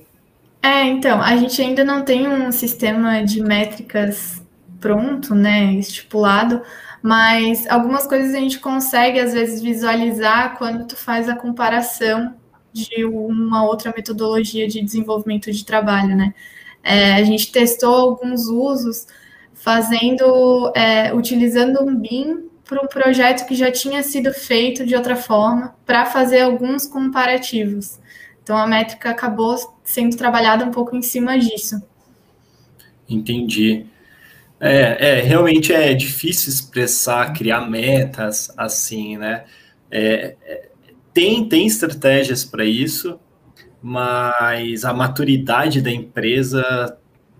É, então, a gente ainda não tem um sistema de métricas pronto, né, estipulado, mas algumas coisas a gente consegue, às vezes, visualizar quando tu faz a comparação de uma outra metodologia de desenvolvimento de trabalho, né. É, a gente testou alguns usos fazendo, é, utilizando um BIM para um projeto que já tinha sido feito de outra forma, para fazer alguns comparativos. Então a métrica acabou sendo trabalhada um pouco em cima disso. Entendi. É, é realmente é difícil expressar, criar metas assim, né? É, é, tem, tem estratégias para isso, mas a maturidade da empresa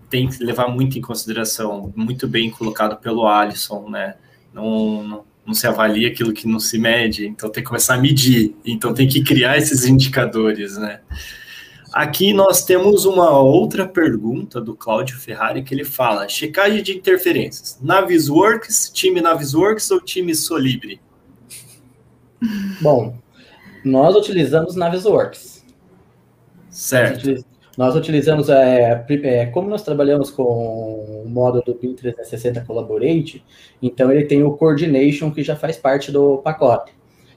tem que levar muito em consideração, muito bem colocado pelo Alisson, né? Não, não, não, se avalia aquilo que não se mede, então tem que começar a medir, então tem que criar esses indicadores, né? Aqui nós temos uma outra pergunta do Cláudio Ferrari que ele fala: checagem de interferências. Navisworks, time Navisworks ou time Solibre? Bom, nós utilizamos Navisworks. Certo. Nós utilizamos, é, é, como nós trabalhamos com o módulo do BIM 360 Collaborate, então ele tem o Coordination que já faz parte do pacote.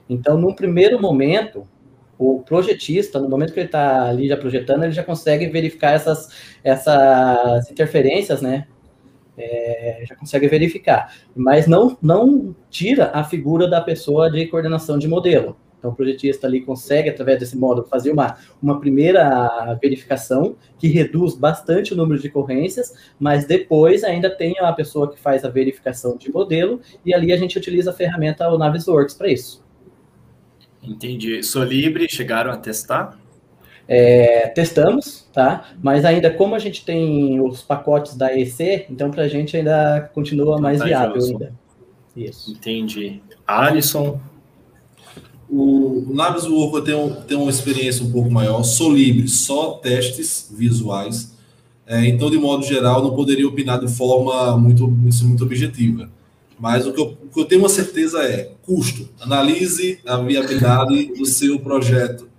Então, num primeiro momento, o projetista, no momento que ele está ali já projetando, ele já consegue verificar essas, essas interferências, né? É, já consegue verificar, mas não, não tira a figura da pessoa de coordenação de modelo. Então, o projetista ali consegue, através desse módulo, fazer uma, uma primeira verificação que reduz bastante o número de ocorrências, mas depois ainda tem a pessoa que faz a verificação de modelo, e ali a gente utiliza a ferramenta Navisworks para isso. Entendi. Solibre, chegaram a testar? É, testamos, tá? Mas ainda como a gente tem os pacotes da EC, então para a gente ainda continua mais viável ainda. Isso. Entendi. Alisson, o Navis Work tem, tem uma experiência um pouco maior, sou livre, só testes visuais. É, então, de modo geral, não poderia opinar de forma muito, muito objetiva. Mas o que, eu, o que eu tenho uma certeza é custo. Analise a viabilidade do seu projeto.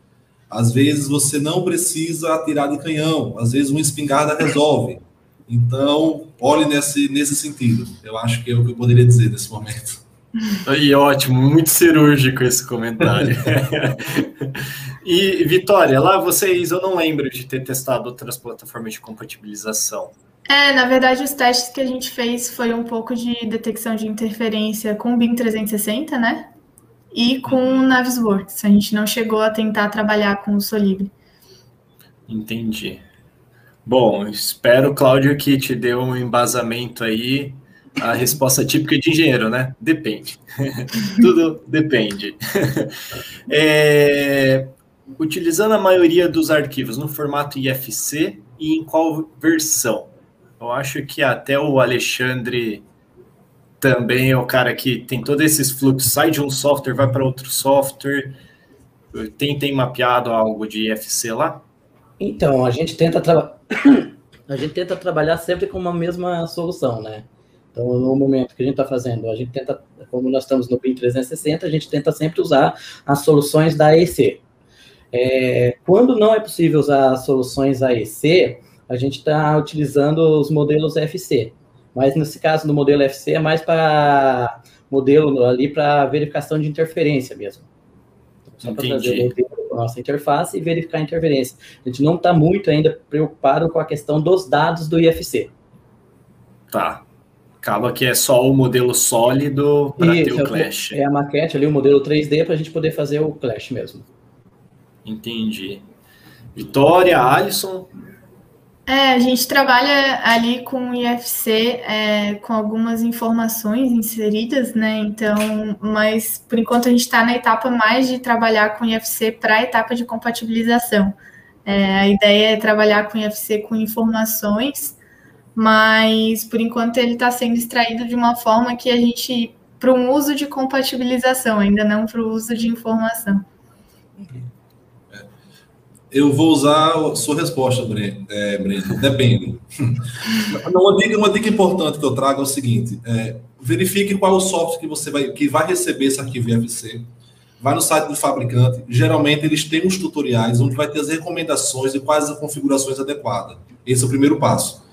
Às vezes você não precisa atirar de canhão, às vezes uma espingarda resolve. Então, olhe nesse, nesse sentido. Eu acho que é o que eu poderia dizer nesse momento. E ótimo, muito cirúrgico esse comentário. e Vitória, lá vocês, eu não lembro de ter testado outras plataformas de compatibilização. É, na verdade, os testes que a gente fez foi um pouco de detecção de interferência com o BIM 360, né? E com o Navisworks. A gente não chegou a tentar trabalhar com o Solibre. Entendi. Bom, espero, Cláudio, que te deu um embasamento aí a resposta típica de engenheiro, né? Depende. Tudo depende. é, utilizando a maioria dos arquivos no formato IFC e em qual versão? Eu acho que até o Alexandre também é o cara que tem todos esses fluxos, sai de um software, vai para outro software. Tem, tem mapeado algo de IFC lá? Então, a gente tenta trabalhar. a gente tenta trabalhar sempre com uma mesma solução, né? Então, no momento que a gente está fazendo, a gente tenta, como nós estamos no BIM 360, a gente tenta sempre usar as soluções da AEC. É, quando não é possível usar as soluções AEC, a gente está utilizando os modelos FC. Mas nesse caso do modelo FC é mais para modelo ali para verificação de interferência mesmo. Só para trazer a nossa interface e verificar a interferência. A gente não está muito ainda preocupado com a questão dos dados do IFC. Tá. Acaba que é só o modelo sólido para ter o Clash. É a maquete ali, o modelo 3D, para a gente poder fazer o Clash mesmo. Entendi. Vitória, Alisson. É, a gente trabalha ali com o IFC é, com algumas informações inseridas, né? Então, mas por enquanto a gente está na etapa mais de trabalhar com o IFC para a etapa de compatibilização. É, a ideia é trabalhar com o IFC com informações, mas por enquanto ele está sendo extraído de uma forma que a gente para um uso de compatibilização, ainda não para o uso de informação. Eu vou usar a sua resposta, Breno. É, Breno. Depende. uma, dica, uma dica importante que eu trago é o seguinte: é, verifique qual é o software que você vai, que vai receber esse arquivo IFC. Vai no site do fabricante. Geralmente eles têm uns tutoriais onde vai ter as recomendações de quais as configurações adequadas. Esse é o primeiro passo.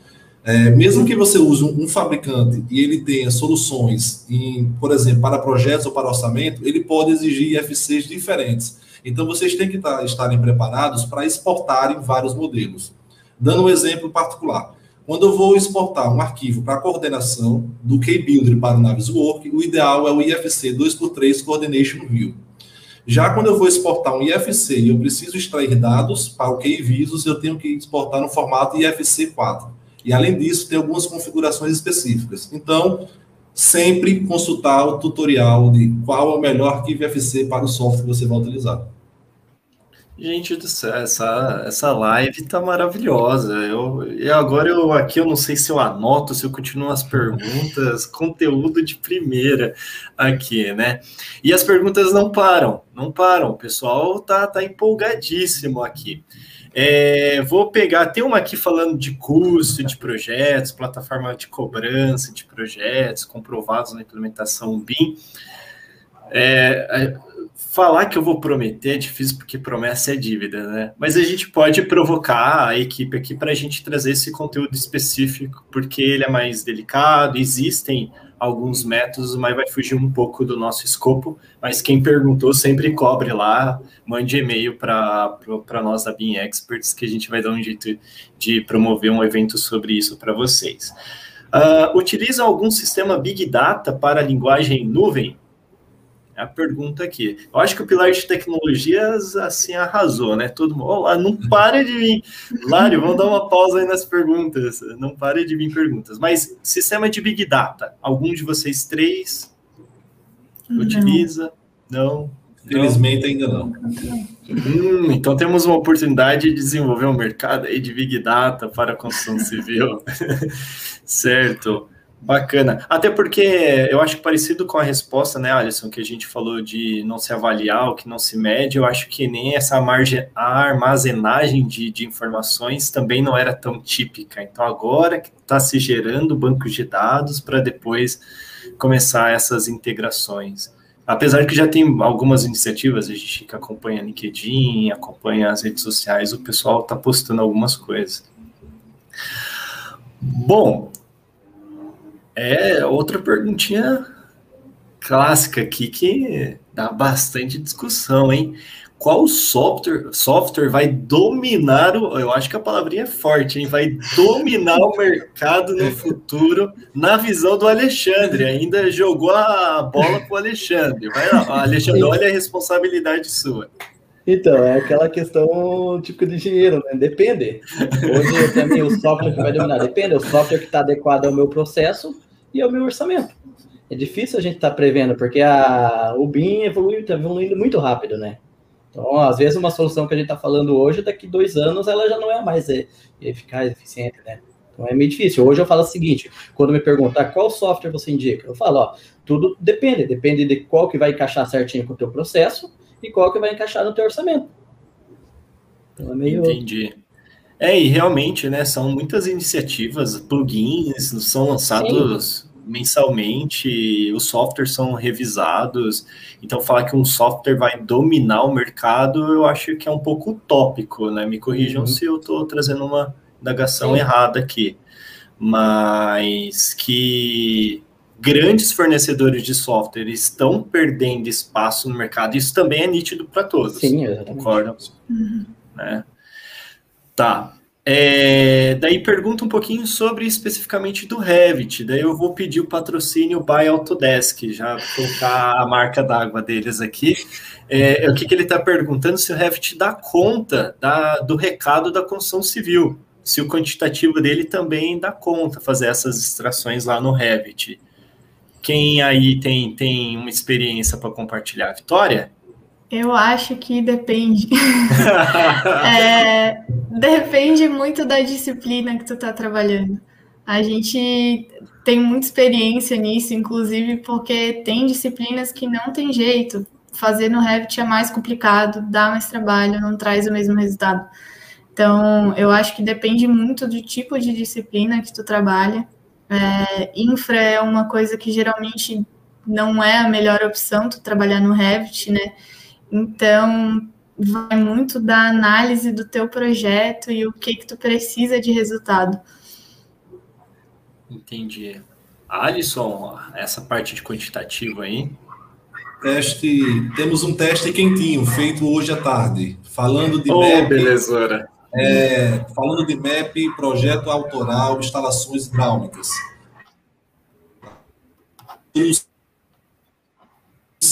É, mesmo que você use um, um, fabricante e ele tenha soluções, em, por exemplo, para projetos ou para orçamento, ele pode exigir IFCs diferentes. Então, vocês têm que estar, estarem preparados para exportarem vários modelos. Dando um exemplo particular. Quando eu vou exportar um arquivo para coordenação do KeyBuilder para o Naviswork, o ideal é o IFC 2x3 Coordination View. Já quando eu vou exportar um IFC e eu preciso extrair dados para o KeyVisus, eu tenho que exportar no formato IFC 4. E além disso, tem algumas configurações específicas. Então, sempre consultar o tutorial de qual é o melhor arquivo IFC para o software que você vai utilizar. Gente do céu, essa, essa live tá maravilhosa. Eu, e agora eu aqui eu não sei se eu anoto, se eu continuo as perguntas, conteúdo de primeira aqui, né? E as perguntas não param, não param. O pessoal tá, tá empolgadíssimo aqui. É, vou pegar, tem uma aqui falando de custo de projetos, plataforma de cobrança de projetos comprovados na implementação BIM. É, falar que eu vou prometer é difícil porque promessa é dívida, né? Mas a gente pode provocar a equipe aqui para a gente trazer esse conteúdo específico, porque ele é mais delicado, existem alguns métodos, mas vai fugir um pouco do nosso escopo. Mas quem perguntou, sempre cobre lá, mande e-mail para nós da Bean Experts, que a gente vai dar um jeito de promover um evento sobre isso para vocês. Uh, utiliza algum sistema Big Data para linguagem nuvem? A pergunta aqui. Eu acho que o pilar de tecnologias, assim, arrasou, né? Todo mundo, olá, não para de vir. Lário, vamos dar uma pausa aí nas perguntas. Não pare de vir perguntas. Mas sistema de Big Data, algum de vocês três não. utiliza? Não? Infelizmente ainda não. Hum, então temos uma oportunidade de desenvolver um mercado aí de Big Data para a construção civil. certo. Bacana. Até porque eu acho que parecido com a resposta, né, Alisson, que a gente falou de não se avaliar, o que não se mede, eu acho que nem essa margem, a armazenagem de, de informações também não era tão típica. Então, agora que está se gerando bancos de dados para depois começar essas integrações. Apesar que já tem algumas iniciativas, a gente que acompanha LinkedIn, acompanha as redes sociais, o pessoal está postando algumas coisas. Bom, é outra perguntinha clássica aqui que dá bastante discussão, hein? Qual software, software vai dominar o. Eu acho que a palavrinha é forte, hein? Vai dominar o mercado no futuro, na visão do Alexandre. Ainda jogou a bola para o Alexandre. Vai lá, Alexandre, olha a responsabilidade sua. Então, é aquela questão típica de dinheiro, né? Depende. Hoje também o software que vai dominar. Depende, o software que está adequado ao meu processo e ao meu orçamento. É difícil a gente estar tá prevendo, porque a, o BIM evolui, está evoluindo muito rápido, né? Então, às vezes, uma solução que a gente está falando hoje, daqui dois anos, ela já não é mais eficaz, eficiente, né? Então, é meio difícil. Hoje eu falo o seguinte, quando me perguntar qual software você indica, eu falo, ó, tudo depende, depende de qual que vai encaixar certinho com o teu processo, e qual que vai encaixar no teu orçamento. Então é meio... Entendi. É, e realmente, né, são muitas iniciativas, plugins são lançados Sim. mensalmente, os softwares são revisados, então falar que um software vai dominar o mercado, eu acho que é um pouco utópico, né, me corrijam uhum. se eu estou trazendo uma indagação Sim. errada aqui, mas que grandes fornecedores de software estão perdendo espaço no mercado, isso também é nítido para todos. Sim, exatamente. Concordam? Uhum. Né? Tá. É, daí pergunta um pouquinho sobre especificamente do Revit. Daí eu vou pedir o patrocínio by Autodesk, já colocar a marca d'água deles aqui. É, o que, que ele está perguntando se o Revit dá conta da, do recado da construção civil. se o quantitativo dele também dá conta fazer essas extrações lá no Revit. Quem aí tem, tem uma experiência para compartilhar? Vitória? Eu acho que depende. é, depende muito da disciplina que tu está trabalhando. A gente tem muita experiência nisso, inclusive porque tem disciplinas que não tem jeito. Fazer no Revit é mais complicado, dá mais trabalho, não traz o mesmo resultado. Então, eu acho que depende muito do tipo de disciplina que tu trabalha. É, infra é uma coisa que geralmente não é a melhor opção tu trabalhar no Revit, né? Então, vai muito da análise do teu projeto e o que que tu precisa de resultado. Entendi. Alisson, essa parte de quantitativo aí. Teste, temos um teste quentinho feito hoje à tarde, falando de oh, map, belezura. É, falando de map, projeto autoral, instalações hidráulicas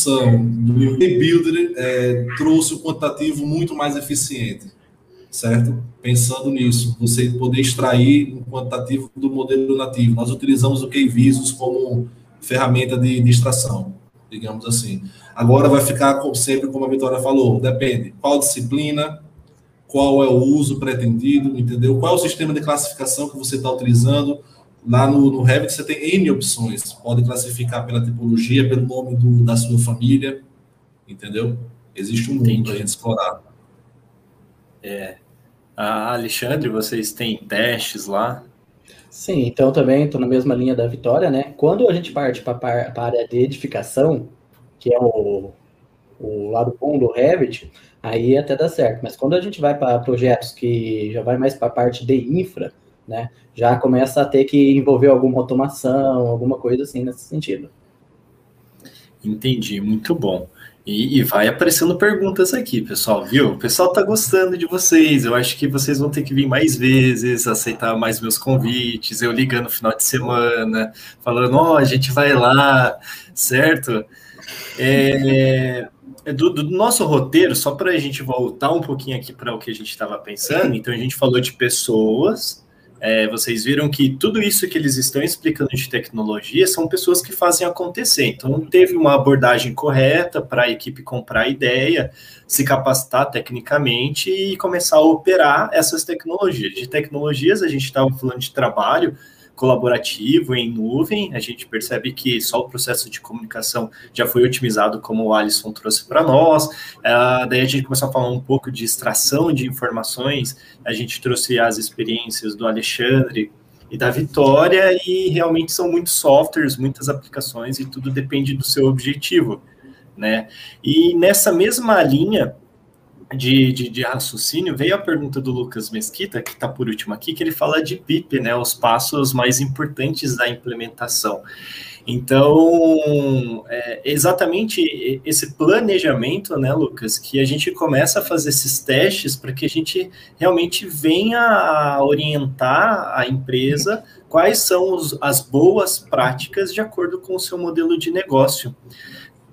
do Builder é, trouxe o quantitativo muito mais eficiente, certo? Pensando nisso, você poder extrair o quantitativo do modelo nativo. Nós utilizamos o KVisus como ferramenta de, de extração, digamos assim. Agora vai ficar sempre, como a Vitória falou, depende qual disciplina, qual é o uso pretendido, entendeu? Qual é o sistema de classificação que você está utilizando, Lá no, no Revit você tem N opções. Pode classificar pela tipologia, pelo nome do, da sua família, entendeu? Existe um mundo para a gente explorar. É. Ah, Alexandre, vocês têm testes lá? Sim, então também estou na mesma linha da Vitória, né? Quando a gente parte para a área de edificação, que é o, o lado bom do Revit, aí até dá certo. Mas quando a gente vai para projetos que já vai mais para a parte de infra, né? Já começa a ter que envolver alguma automação, alguma coisa assim nesse sentido. Entendi, muito bom. E, e, vai aparecendo perguntas aqui, pessoal, viu? O pessoal tá gostando de vocês. Eu acho que vocês vão ter que vir mais vezes, aceitar mais meus convites, eu ligando no final de semana, falando, ó, oh, a gente vai lá, certo? É, do, do, nosso roteiro, só para a gente voltar um pouquinho aqui para o que a gente estava pensando, então a gente falou de pessoas, é, vocês viram que tudo isso que eles estão explicando de tecnologia são pessoas que fazem acontecer. Então, teve uma abordagem correta para a equipe comprar a ideia, se capacitar tecnicamente e começar a operar essas tecnologias. De tecnologias, a gente estava falando de trabalho, colaborativo em nuvem, a gente percebe que só o processo de comunicação já foi otimizado, como o Alisson trouxe para nós. Uh, daí a gente começou a falar um pouco de extração de informações, a gente trouxe as experiências do Alexandre e da Vitória, e realmente são muitos softwares, muitas aplicações, e tudo depende do seu objetivo. Né? E nessa mesma linha, de, de, de, raciocínio, veio a pergunta do Lucas Mesquita, que está por último aqui, que ele fala de PIP, né, os passos mais importantes da implementação. Então, é exatamente esse planejamento, né, Lucas, que a gente começa a fazer esses testes para que a gente realmente venha a orientar a empresa quais são os, as boas práticas de acordo com o seu modelo de negócio.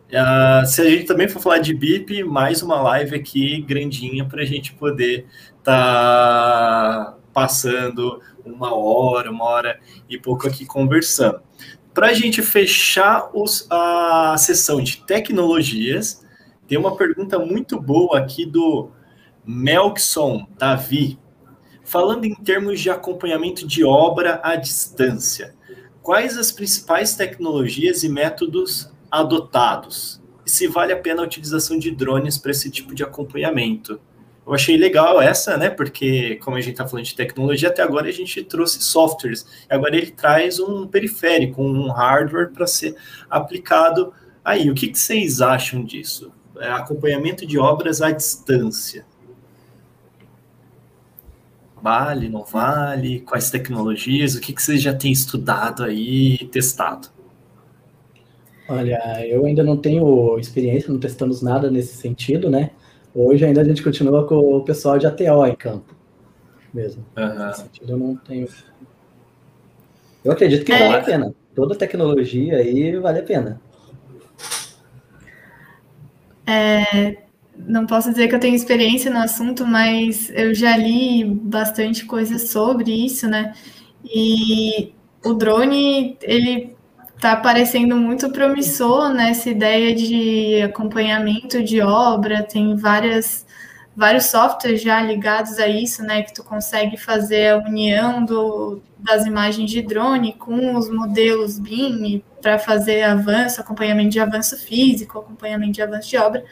Uh, se a gente também for falar de BIP, mais uma live aqui grandinha para a gente poder estar tá passando uma hora, uma hora e pouco aqui conversando. Para a gente fechar os, a sessão de tecnologias, tem uma pergunta muito boa aqui do Melkson Davi. Falando em termos de acompanhamento de obra à distância, quais as principais tecnologias e métodos adotados e se vale a pena a utilização de drones para esse tipo de acompanhamento. Eu achei legal essa, né? Porque, como a gente está falando de tecnologia, até agora a gente trouxe softwares. Agora ele traz um periférico, um hardware para ser aplicado aí. O que, que vocês acham disso? É acompanhamento de obras à distância. Vale, não vale? Quais tecnologias? O que, que vocês já têm estudado aí testado? Olha, eu ainda não tenho experiência, não testamos nada nesse sentido, né? Hoje ainda a gente continua com o pessoal de ATO em campo, mesmo. Uhum. Nesse sentido eu não tenho. Eu acredito que é. vale a pena. Toda tecnologia aí vale a pena. É, não posso dizer que eu tenho experiência no assunto, mas eu já li bastante coisa sobre isso, né? E o drone, ele tá parecendo muito promissor nessa ideia de acompanhamento de obra, tem várias vários softwares já ligados a isso, né, que tu consegue fazer a união do, das imagens de drone com os modelos BIM para fazer avanço, acompanhamento de avanço físico, acompanhamento de avanço de obra.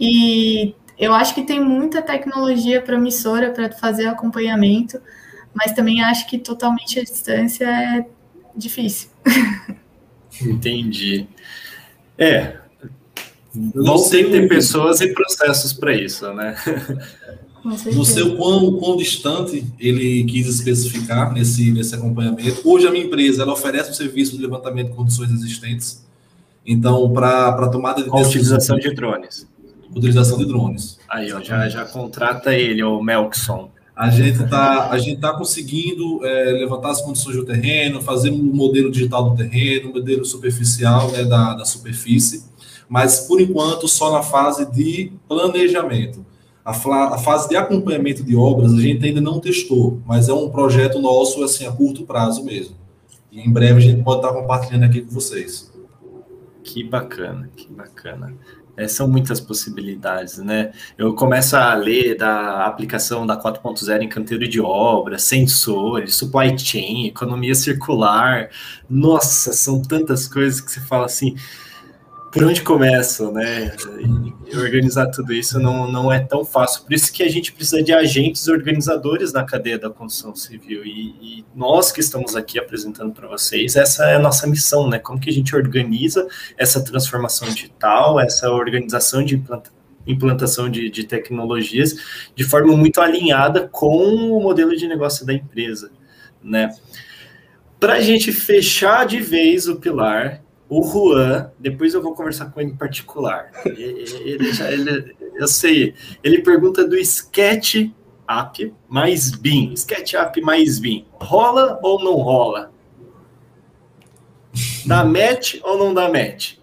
E eu acho que tem muita tecnologia promissora para fazer acompanhamento, mas também acho que totalmente à distância é difícil. Entendi. É, vão ter que ter pessoas e processos para isso, né? Não sei o quão, quão distante ele quis especificar nesse, nesse acompanhamento. Hoje a minha empresa ela oferece um serviço de levantamento de condições existentes. Então, para tomada de decisão... utilização de drones. Utilização de drones. Aí, ó, já, já contrata ele, o Melkson. A gente está tá conseguindo é, levantar as condições do terreno, fazer um modelo digital do terreno, um modelo superficial né, da, da superfície, mas por enquanto só na fase de planejamento. A, a, fase de acompanhamento de obras a gente ainda não testou, mas é um projeto nosso assim a curto prazo mesmo. E em breve a gente pode estar compartilhando aqui com vocês. Que bacana, que bacana. É, são muitas possibilidades, né? Eu começo a ler da aplicação da 4.0 em canteiro de obra, sensores, supply chain, economia circular. Nossa, são tantas coisas que você fala assim, por onde começo, né? E organizar tudo isso não, não é tão fácil. Por isso que a gente precisa de agentes organizadores na cadeia da construção civil. E, e nós que estamos aqui apresentando para vocês, essa é a nossa missão, né? Como que a gente organiza essa transformação digital, essa organização de implanta, implantação de, de tecnologias de forma muito alinhada com o modelo de negócio da empresa, né? Para a gente fechar de vez o pilar, o Juan, depois eu vou conversar com ele em particular. Ele, já, ele, eu sei, ele pergunta do Sketch App mais BIM. Sketch App mais BIM. Rola ou não rola? Dá match ou não dá match?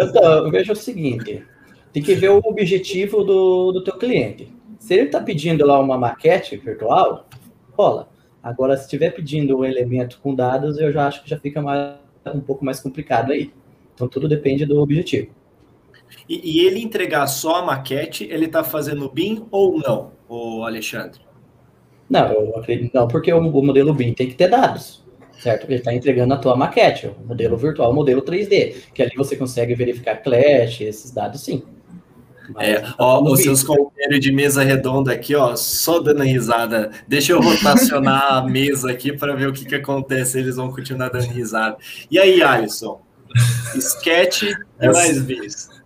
Então, eu vejo o seguinte: tem que ver o objetivo do, do teu cliente. Se ele está pedindo lá uma maquete virtual, rola. Agora, se estiver pedindo um elemento com dados, eu já acho que já fica mais um pouco mais complicado aí. Então tudo depende do objetivo. E, e ele entregar só a maquete, ele está fazendo BIM ou não, o Alexandre? Não, eu acredito não, porque o, o modelo BIM tem que ter dados, certo? Ele está entregando a tua maquete, o modelo virtual, o modelo 3D, que ali você consegue verificar clash, esses dados sim. É, ó, os seus companheiros de mesa redonda aqui, ó, só dando risada. Deixa eu rotacionar a mesa aqui para ver o que, que acontece. Eles vão continuar dando risada. E aí, Alisson? Sketch é mais visto.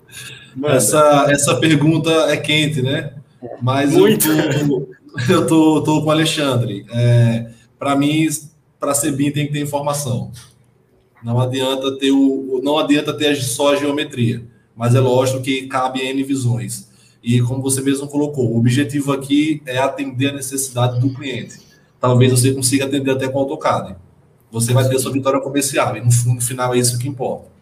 Essa, essa pergunta é quente, né? Mas Muito. eu tô, eu tô, tô com o Alexandre. É, para mim, para ser BIM tem que ter informação. Não adianta ter o, não adianta ter só a geometria mas é lógico que cabe N visões. E como você mesmo colocou, o objetivo aqui é atender a necessidade do cliente. Talvez você consiga atender até com AutoCAD. Você vai ter sua vitória comercial, e no, no final é isso que importa.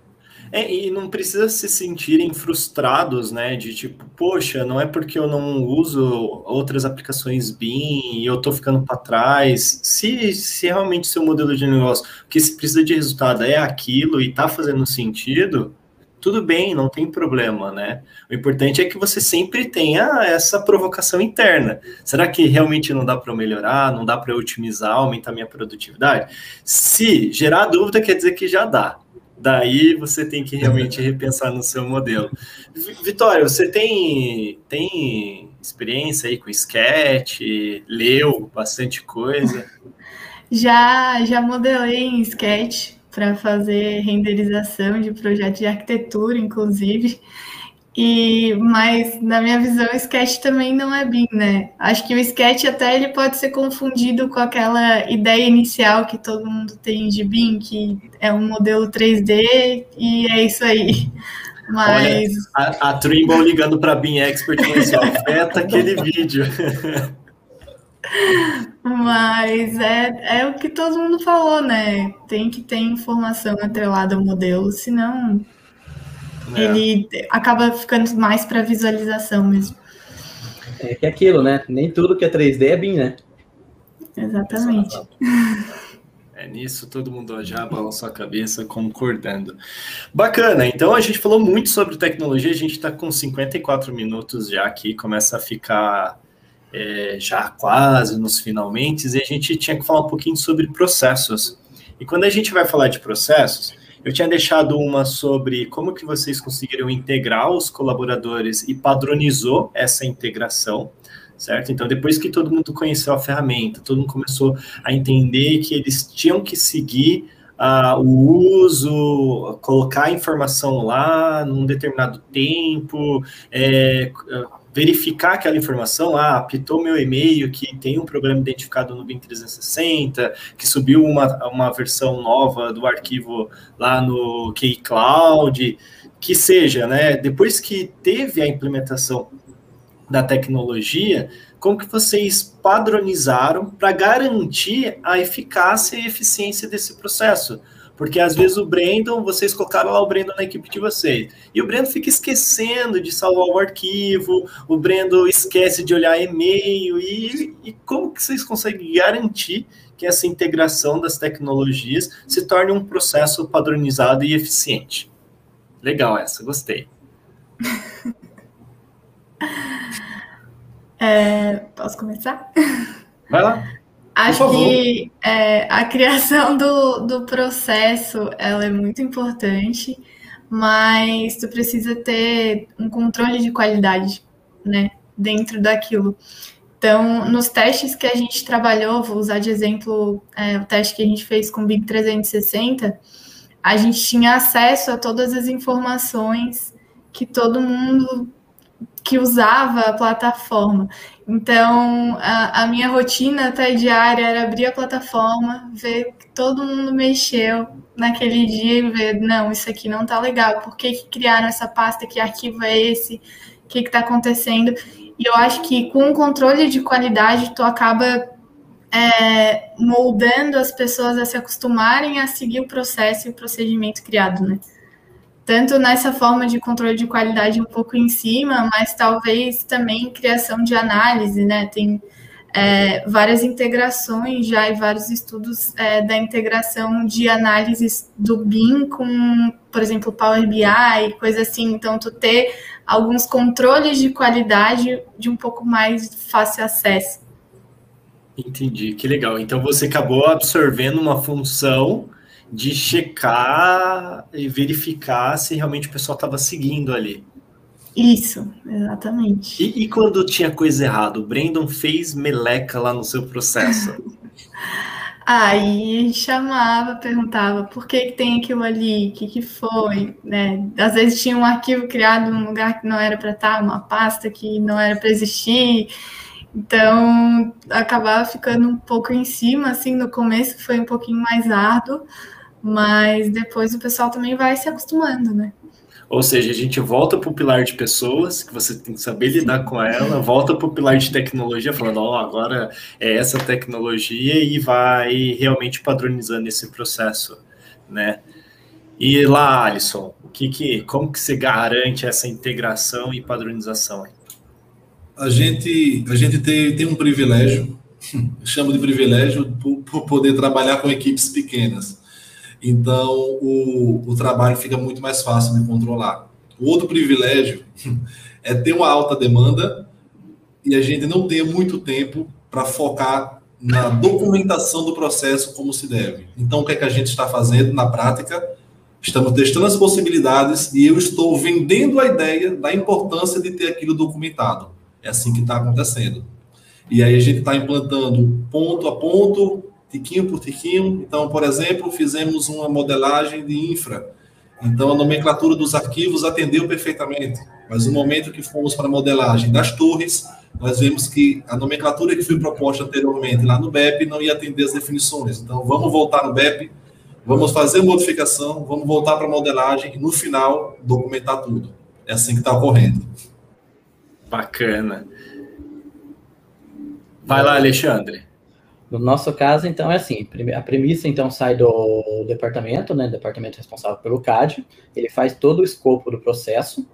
É, e não precisa se sentirem frustrados, né? De tipo, poxa, não é porque eu não uso outras aplicações BIM e eu tô ficando para trás. Se, se realmente seu modelo de negócio que se precisa de resultado é aquilo e tá fazendo sentido, tudo bem, não tem problema, né? O importante é que você sempre tenha essa provocação interna. Será que realmente não dá para melhorar, não dá para otimizar, aumentar minha produtividade? Se gerar dúvida, quer dizer que já dá. Daí você tem que realmente repensar no seu modelo. Vitória, você tem, tem experiência aí com sketch, leu bastante coisa? Já, já modelei em sketch para fazer renderização de projetos de arquitetura, inclusive. E, mas na minha visão, o sketch também não é BIM, né? Acho que o sketch até ele pode ser confundido com aquela ideia inicial que todo mundo tem de BIM, que é um modelo 3D e é isso aí. Mas Olha, a, a Trimble ligando para BIM Expert falou assim, afeta aquele vídeo. Mas é, é o que todo mundo falou, né? Tem que ter informação atrelada ao modelo, senão É. Ele acaba ficando mais para visualização mesmo. É que é aquilo, né? Nem tudo que é 3D é BIM, né? Exatamente. É nisso todo mundo já balançou a cabeça concordando. Bacana, então a gente falou muito sobre tecnologia, a gente está com 54 minutos já aqui, começa a ficar é, já quase nos finalmente, e a gente tinha que falar um pouquinho sobre processos. E quando a gente vai falar de processos, eu tinha deixado uma sobre como que vocês conseguiram integrar os colaboradores e padronizou essa integração, certo? Então, depois que todo mundo conheceu a ferramenta, todo mundo começou a entender que eles tinham que seguir uh, o uso, colocar a informação lá num determinado tempo, é, verificar aquela informação, ah, apitou meu e-mail que tem um problema identificado no BIM 360, que subiu uma, uma versão nova do arquivo lá no keycloud, que seja, né? Depois que teve a implementação da tecnologia, como que vocês padronizaram para garantir a eficácia e eficiência desse processo? Porque às vezes o Brandon, vocês colocaram lá o Brandon na equipe de vocês. E o Brandon fica esquecendo de salvar o arquivo, o Brandon esquece de olhar e-mail. E, e como que vocês conseguem garantir que essa integração das tecnologias se torne um processo padronizado e eficiente? Legal essa, gostei. É, posso começar? Vai lá. Acho que é, a criação do, do processo ela é muito importante, mas tu precisa ter um controle de qualidade, né, dentro daquilo. Então, nos testes que a gente trabalhou, vou usar de exemplo é, o teste que a gente fez com o Big 360, a gente tinha acesso a todas as informações que todo mundo que usava a plataforma. Então, a, a, minha rotina até diária era abrir a plataforma, ver que todo mundo mexeu naquele dia e ver, não, isso aqui não tá legal, por que, que criaram essa pasta, que arquivo é esse, o que está acontecendo. E eu acho que com o controle de qualidade, tu acaba é, moldando as pessoas a se acostumarem a seguir o processo e o procedimento criado, né? Tanto nessa forma de controle de qualidade um pouco em cima, mas talvez também criação de análise, né? Tem é, várias integrações já e vários estudos é, da integração de análises do BIM com, por exemplo, Power BI, coisa assim. Então, tu ter alguns controles de qualidade de um pouco mais fácil acesso. Entendi, que legal. Então, você acabou absorvendo uma função de checar e verificar se realmente o pessoal estava seguindo ali. Isso, exatamente. E, e, quando tinha coisa errada? O Brandon fez meleca lá no seu processo? Aí chamava, perguntava por que, que tem aquilo ali, o que, que foi, né? Às vezes tinha um arquivo criado num lugar que não era para estar, uma pasta que não era para existir. Então, acabava ficando um pouco em cima, assim, no começo foi um pouquinho mais árduo, mas depois o pessoal também vai se acostumando, né? Ou seja, a gente volta para o pilar de pessoas, que você tem que saber lidar com ela, volta para o pilar de tecnologia, falando, ó, oh, agora é essa tecnologia e vai realmente padronizando esse processo, né? E lá, Alisson, o que, que como que você garante essa integração e padronização? A gente, a gente tem, tem um privilégio, chamo de privilégio, por, por poder trabalhar com equipes pequenas então, o, o trabalho fica muito mais fácil de controlar. O outro privilégio é ter uma alta demanda e a gente não ter muito tempo para focar na documentação do processo como se deve. Então, o que é que a gente está fazendo na prática? Estamos testando as possibilidades e eu estou vendendo a ideia da importância de ter aquilo documentado. É assim que está acontecendo. E aí a gente está implantando ponto a ponto, tiquinho por tiquinho. Então, por exemplo, fizemos uma modelagem de infra. Então, a nomenclatura dos arquivos atendeu perfeitamente. Mas no momento que fomos para a modelagem das torres, nós vemos que a nomenclatura que foi proposta anteriormente lá no BEP não ia atender as definições. Então, vamos voltar no BEP, vamos fazer modificação, vamos voltar para a modelagem e, no final, documentar tudo. É assim que está ocorrendo. Bacana. Vai lá, Alexandre. No nosso caso, então, é assim, a premissa, então, sai do departamento, né, departamento responsável pelo CAD, ele faz todo o escopo do processo.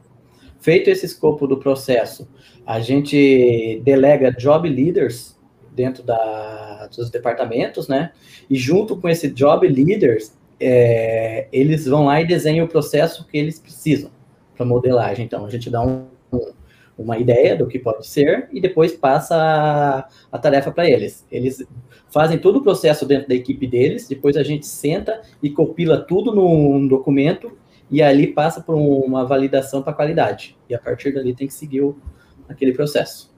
Feito esse escopo do processo, a gente delega job leaders dentro da, dos departamentos, né, e junto com esse job leaders, é, eles vão lá e desenham o processo que eles precisam para modelagem. Então, a gente dá um, um uma ideia do que pode ser e depois passa a, a tarefa para eles. Eles fazem todo o processo dentro da equipe deles, depois a gente senta e compila tudo num documento e ali passa por uma validação para qualidade. E a partir dali tem que seguir o, aquele processo.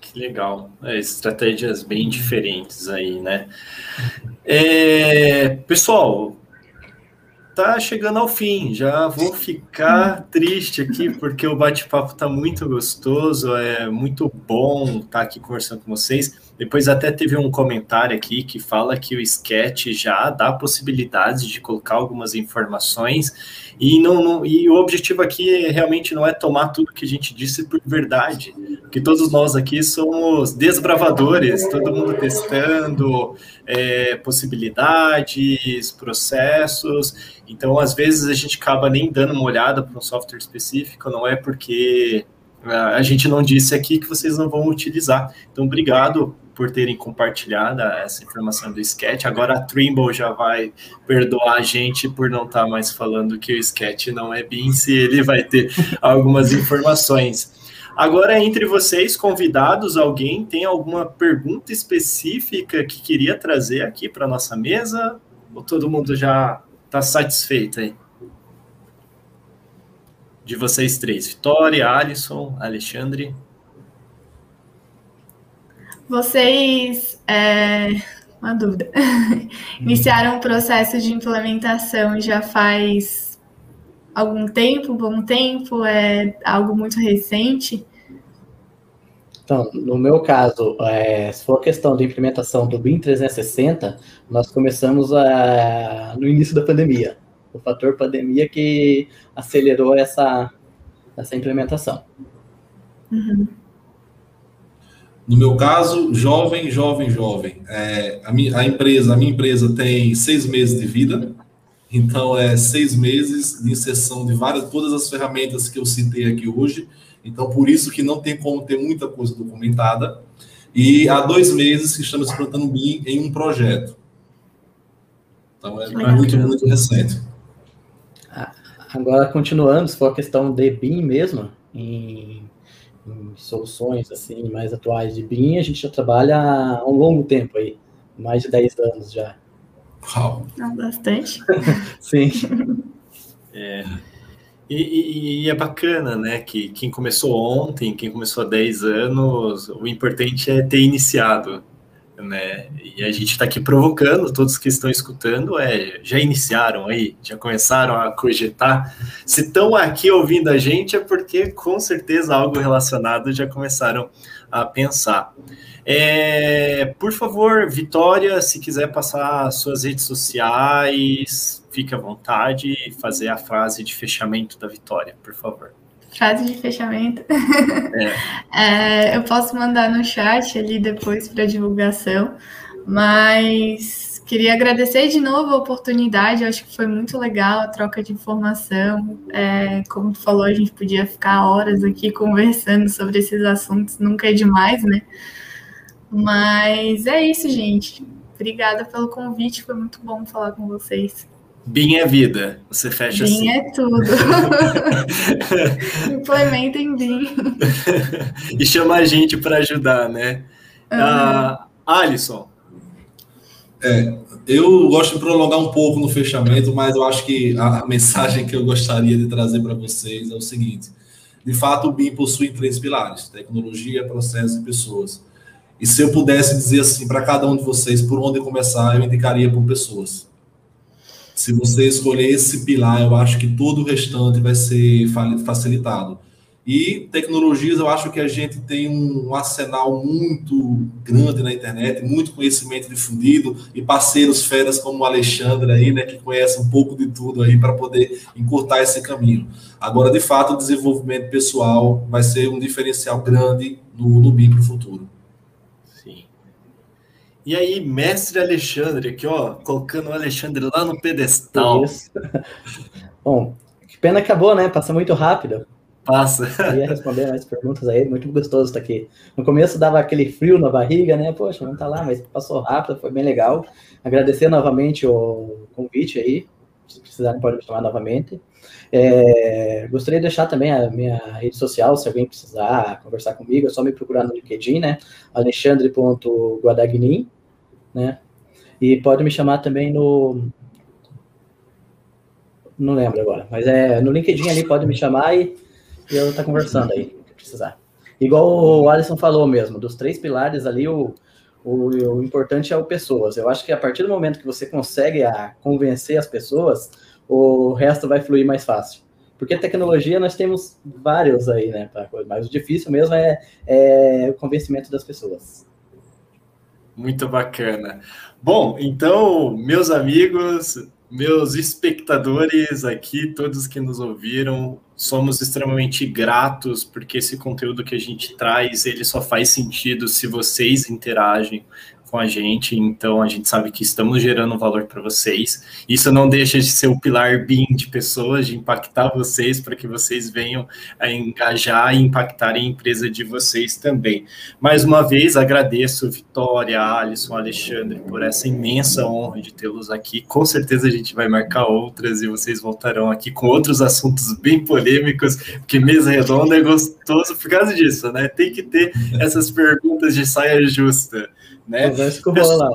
Que legal. É, estratégias bem diferentes aí, né? É, pessoal, tá chegando ao fim. Já vou ficar triste aqui, porque o bate-papo tá muito gostoso, é muito bom estar tá aqui conversando com vocês. Depois até teve um comentário aqui que fala que o sketch já dá possibilidades de colocar algumas informações e não, não, e o objetivo aqui realmente não é tomar tudo que a gente disse por verdade, porque todos nós aqui somos desbravadores, todo mundo testando é, possibilidades, processos. Então, às vezes a gente acaba nem dando uma olhada para um software específico, não é porque a gente não disse aqui que vocês não vão utilizar. Então, obrigado por terem compartilhado essa informação do Sketch. Agora a Trimble já vai perdoar a gente por não estar tá mais falando que o Sketch não é BIM, se ele vai ter algumas informações. Agora, entre vocês, convidados, alguém tem alguma pergunta específica que queria trazer aqui para nossa mesa? Ou todo mundo já está satisfeito aí? De vocês três, Vitória, Alisson, Alexandre. Vocês, é, uma dúvida, iniciaram o processo de implementação já faz algum tempo, bom tempo, é algo muito recente? Então, no meu caso, é, se for questão de implementação do BIM 360, nós começamos a, no início da pandemia. O fator pandemia que acelerou essa, essa implementação. Uhum. No meu caso, jovem, jovem, jovem. É, a, minha, a empresa, a minha empresa tem seis meses de vida, então é seis meses de inserção de várias, todas as ferramentas que eu citei aqui hoje. Então, por isso que não tem como ter muita coisa documentada. E há dois meses que estamos implantando BIM em um projeto. Então, é muito, muito recente. Ah, agora, continuando, se for a questão de BIM mesmo, em em soluções assim mais atuais de BIM, a gente já trabalha há um longo tempo aí, mais de 10 anos já. Uau! Não, bastante. Sim. É. E, e, e, é bacana, né, que quem começou ontem, quem começou há 10 anos, o importante é ter iniciado né? E a gente está aqui provocando todos que estão escutando, é, já iniciaram aí, já começaram a cogitar. Se estão aqui ouvindo a gente é porque com certeza algo relacionado já começaram a pensar. É, por favor, Vitória, se quiser passar suas redes sociais, fique à vontade e fazer a frase de fechamento da Vitória, por favor frase de fechamento. É. é, eu posso mandar no chat ali depois para divulgação, mas queria agradecer de novo a oportunidade. Eu acho que foi muito legal a troca de informação. É, como tu falou, a gente podia ficar horas aqui conversando sobre esses assuntos, nunca é demais, né? Mas é isso, gente. Obrigada pelo convite, foi muito bom falar com vocês. BIM é vida. Você fecha BIM assim. é tudo. Implementem BIM. e chama a gente para ajudar, né? Uhum. Uh, Alisson. É, eu gosto de prolongar um pouco no fechamento, mas eu acho que a mensagem que eu gostaria de trazer para vocês é o seguinte: de fato, o BIM possui três pilares: tecnologia, processo e pessoas. E se eu pudesse dizer assim para cada um de vocês por onde começar, eu indicaria por pessoas se você escolher esse pilar, eu acho que todo o restante vai ser facilitado. E tecnologias, eu acho que a gente tem um arsenal muito grande na internet, muito conhecimento difundido e parceiros feras como o Alexandre aí, né, que conhece um pouco de tudo aí para poder encurtar esse caminho. Agora, de fato, o desenvolvimento pessoal vai ser um diferencial grande no, no BIM para o futuro. E aí, mestre Alexandre, aqui, ó, colocando o Alexandre lá no pedestal. Isso. Bom, que pena que acabou, né? Passa muito rápido. Passa. Eu ia responder mais perguntas aí, muito gostoso estar aqui. No começo dava aquele frio na barriga, né? Poxa, não tá lá, mas passou rápido, foi bem legal. Agradecer novamente o convite aí. Se precisarem, pode me chamar novamente. É, gostaria de deixar também a minha rede social, se alguém precisar conversar comigo, é só me procurar no LinkedIn, né? alexandre.guadagnin, né? E pode me chamar também no. Não lembro agora, mas é no LinkedIn ali pode me chamar e, e eu tá conversando aí, se precisar. Igual o Alisson falou mesmo, dos três pilares ali, o, o, o, importante é o pessoas. Eu acho que a partir do momento que você consegue a, convencer as pessoas, o resto vai fluir mais fácil. Porque tecnologia nós temos vários aí, né? Mas o difícil mesmo é, é o convencimento das pessoas. Muito bacana. Bom, então, meus amigos, meus espectadores aqui, todos que nos ouviram, somos extremamente gratos porque esse conteúdo que a gente traz, ele só faz sentido se vocês interagem com a gente, então a gente sabe que estamos gerando valor para vocês. Isso não deixa de ser o pilar BIM de pessoas, de impactar vocês para que vocês venham a engajar e impactar a empresa de vocês também. Mais uma vez, agradeço Vitória, Alisson, Alexandre por essa imensa honra de tê-los aqui. Com certeza a gente vai marcar outras e vocês voltarão aqui com outros assuntos bem polêmicos, porque mesa redonda é gostoso por causa disso, né? Tem que ter essas perguntas de saia justa. Né? lá.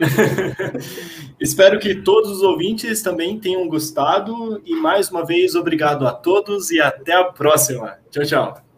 Espero que todos os ouvintes também tenham gostado. E mais uma vez, obrigado a todos e até a próxima. Tchau, tchau.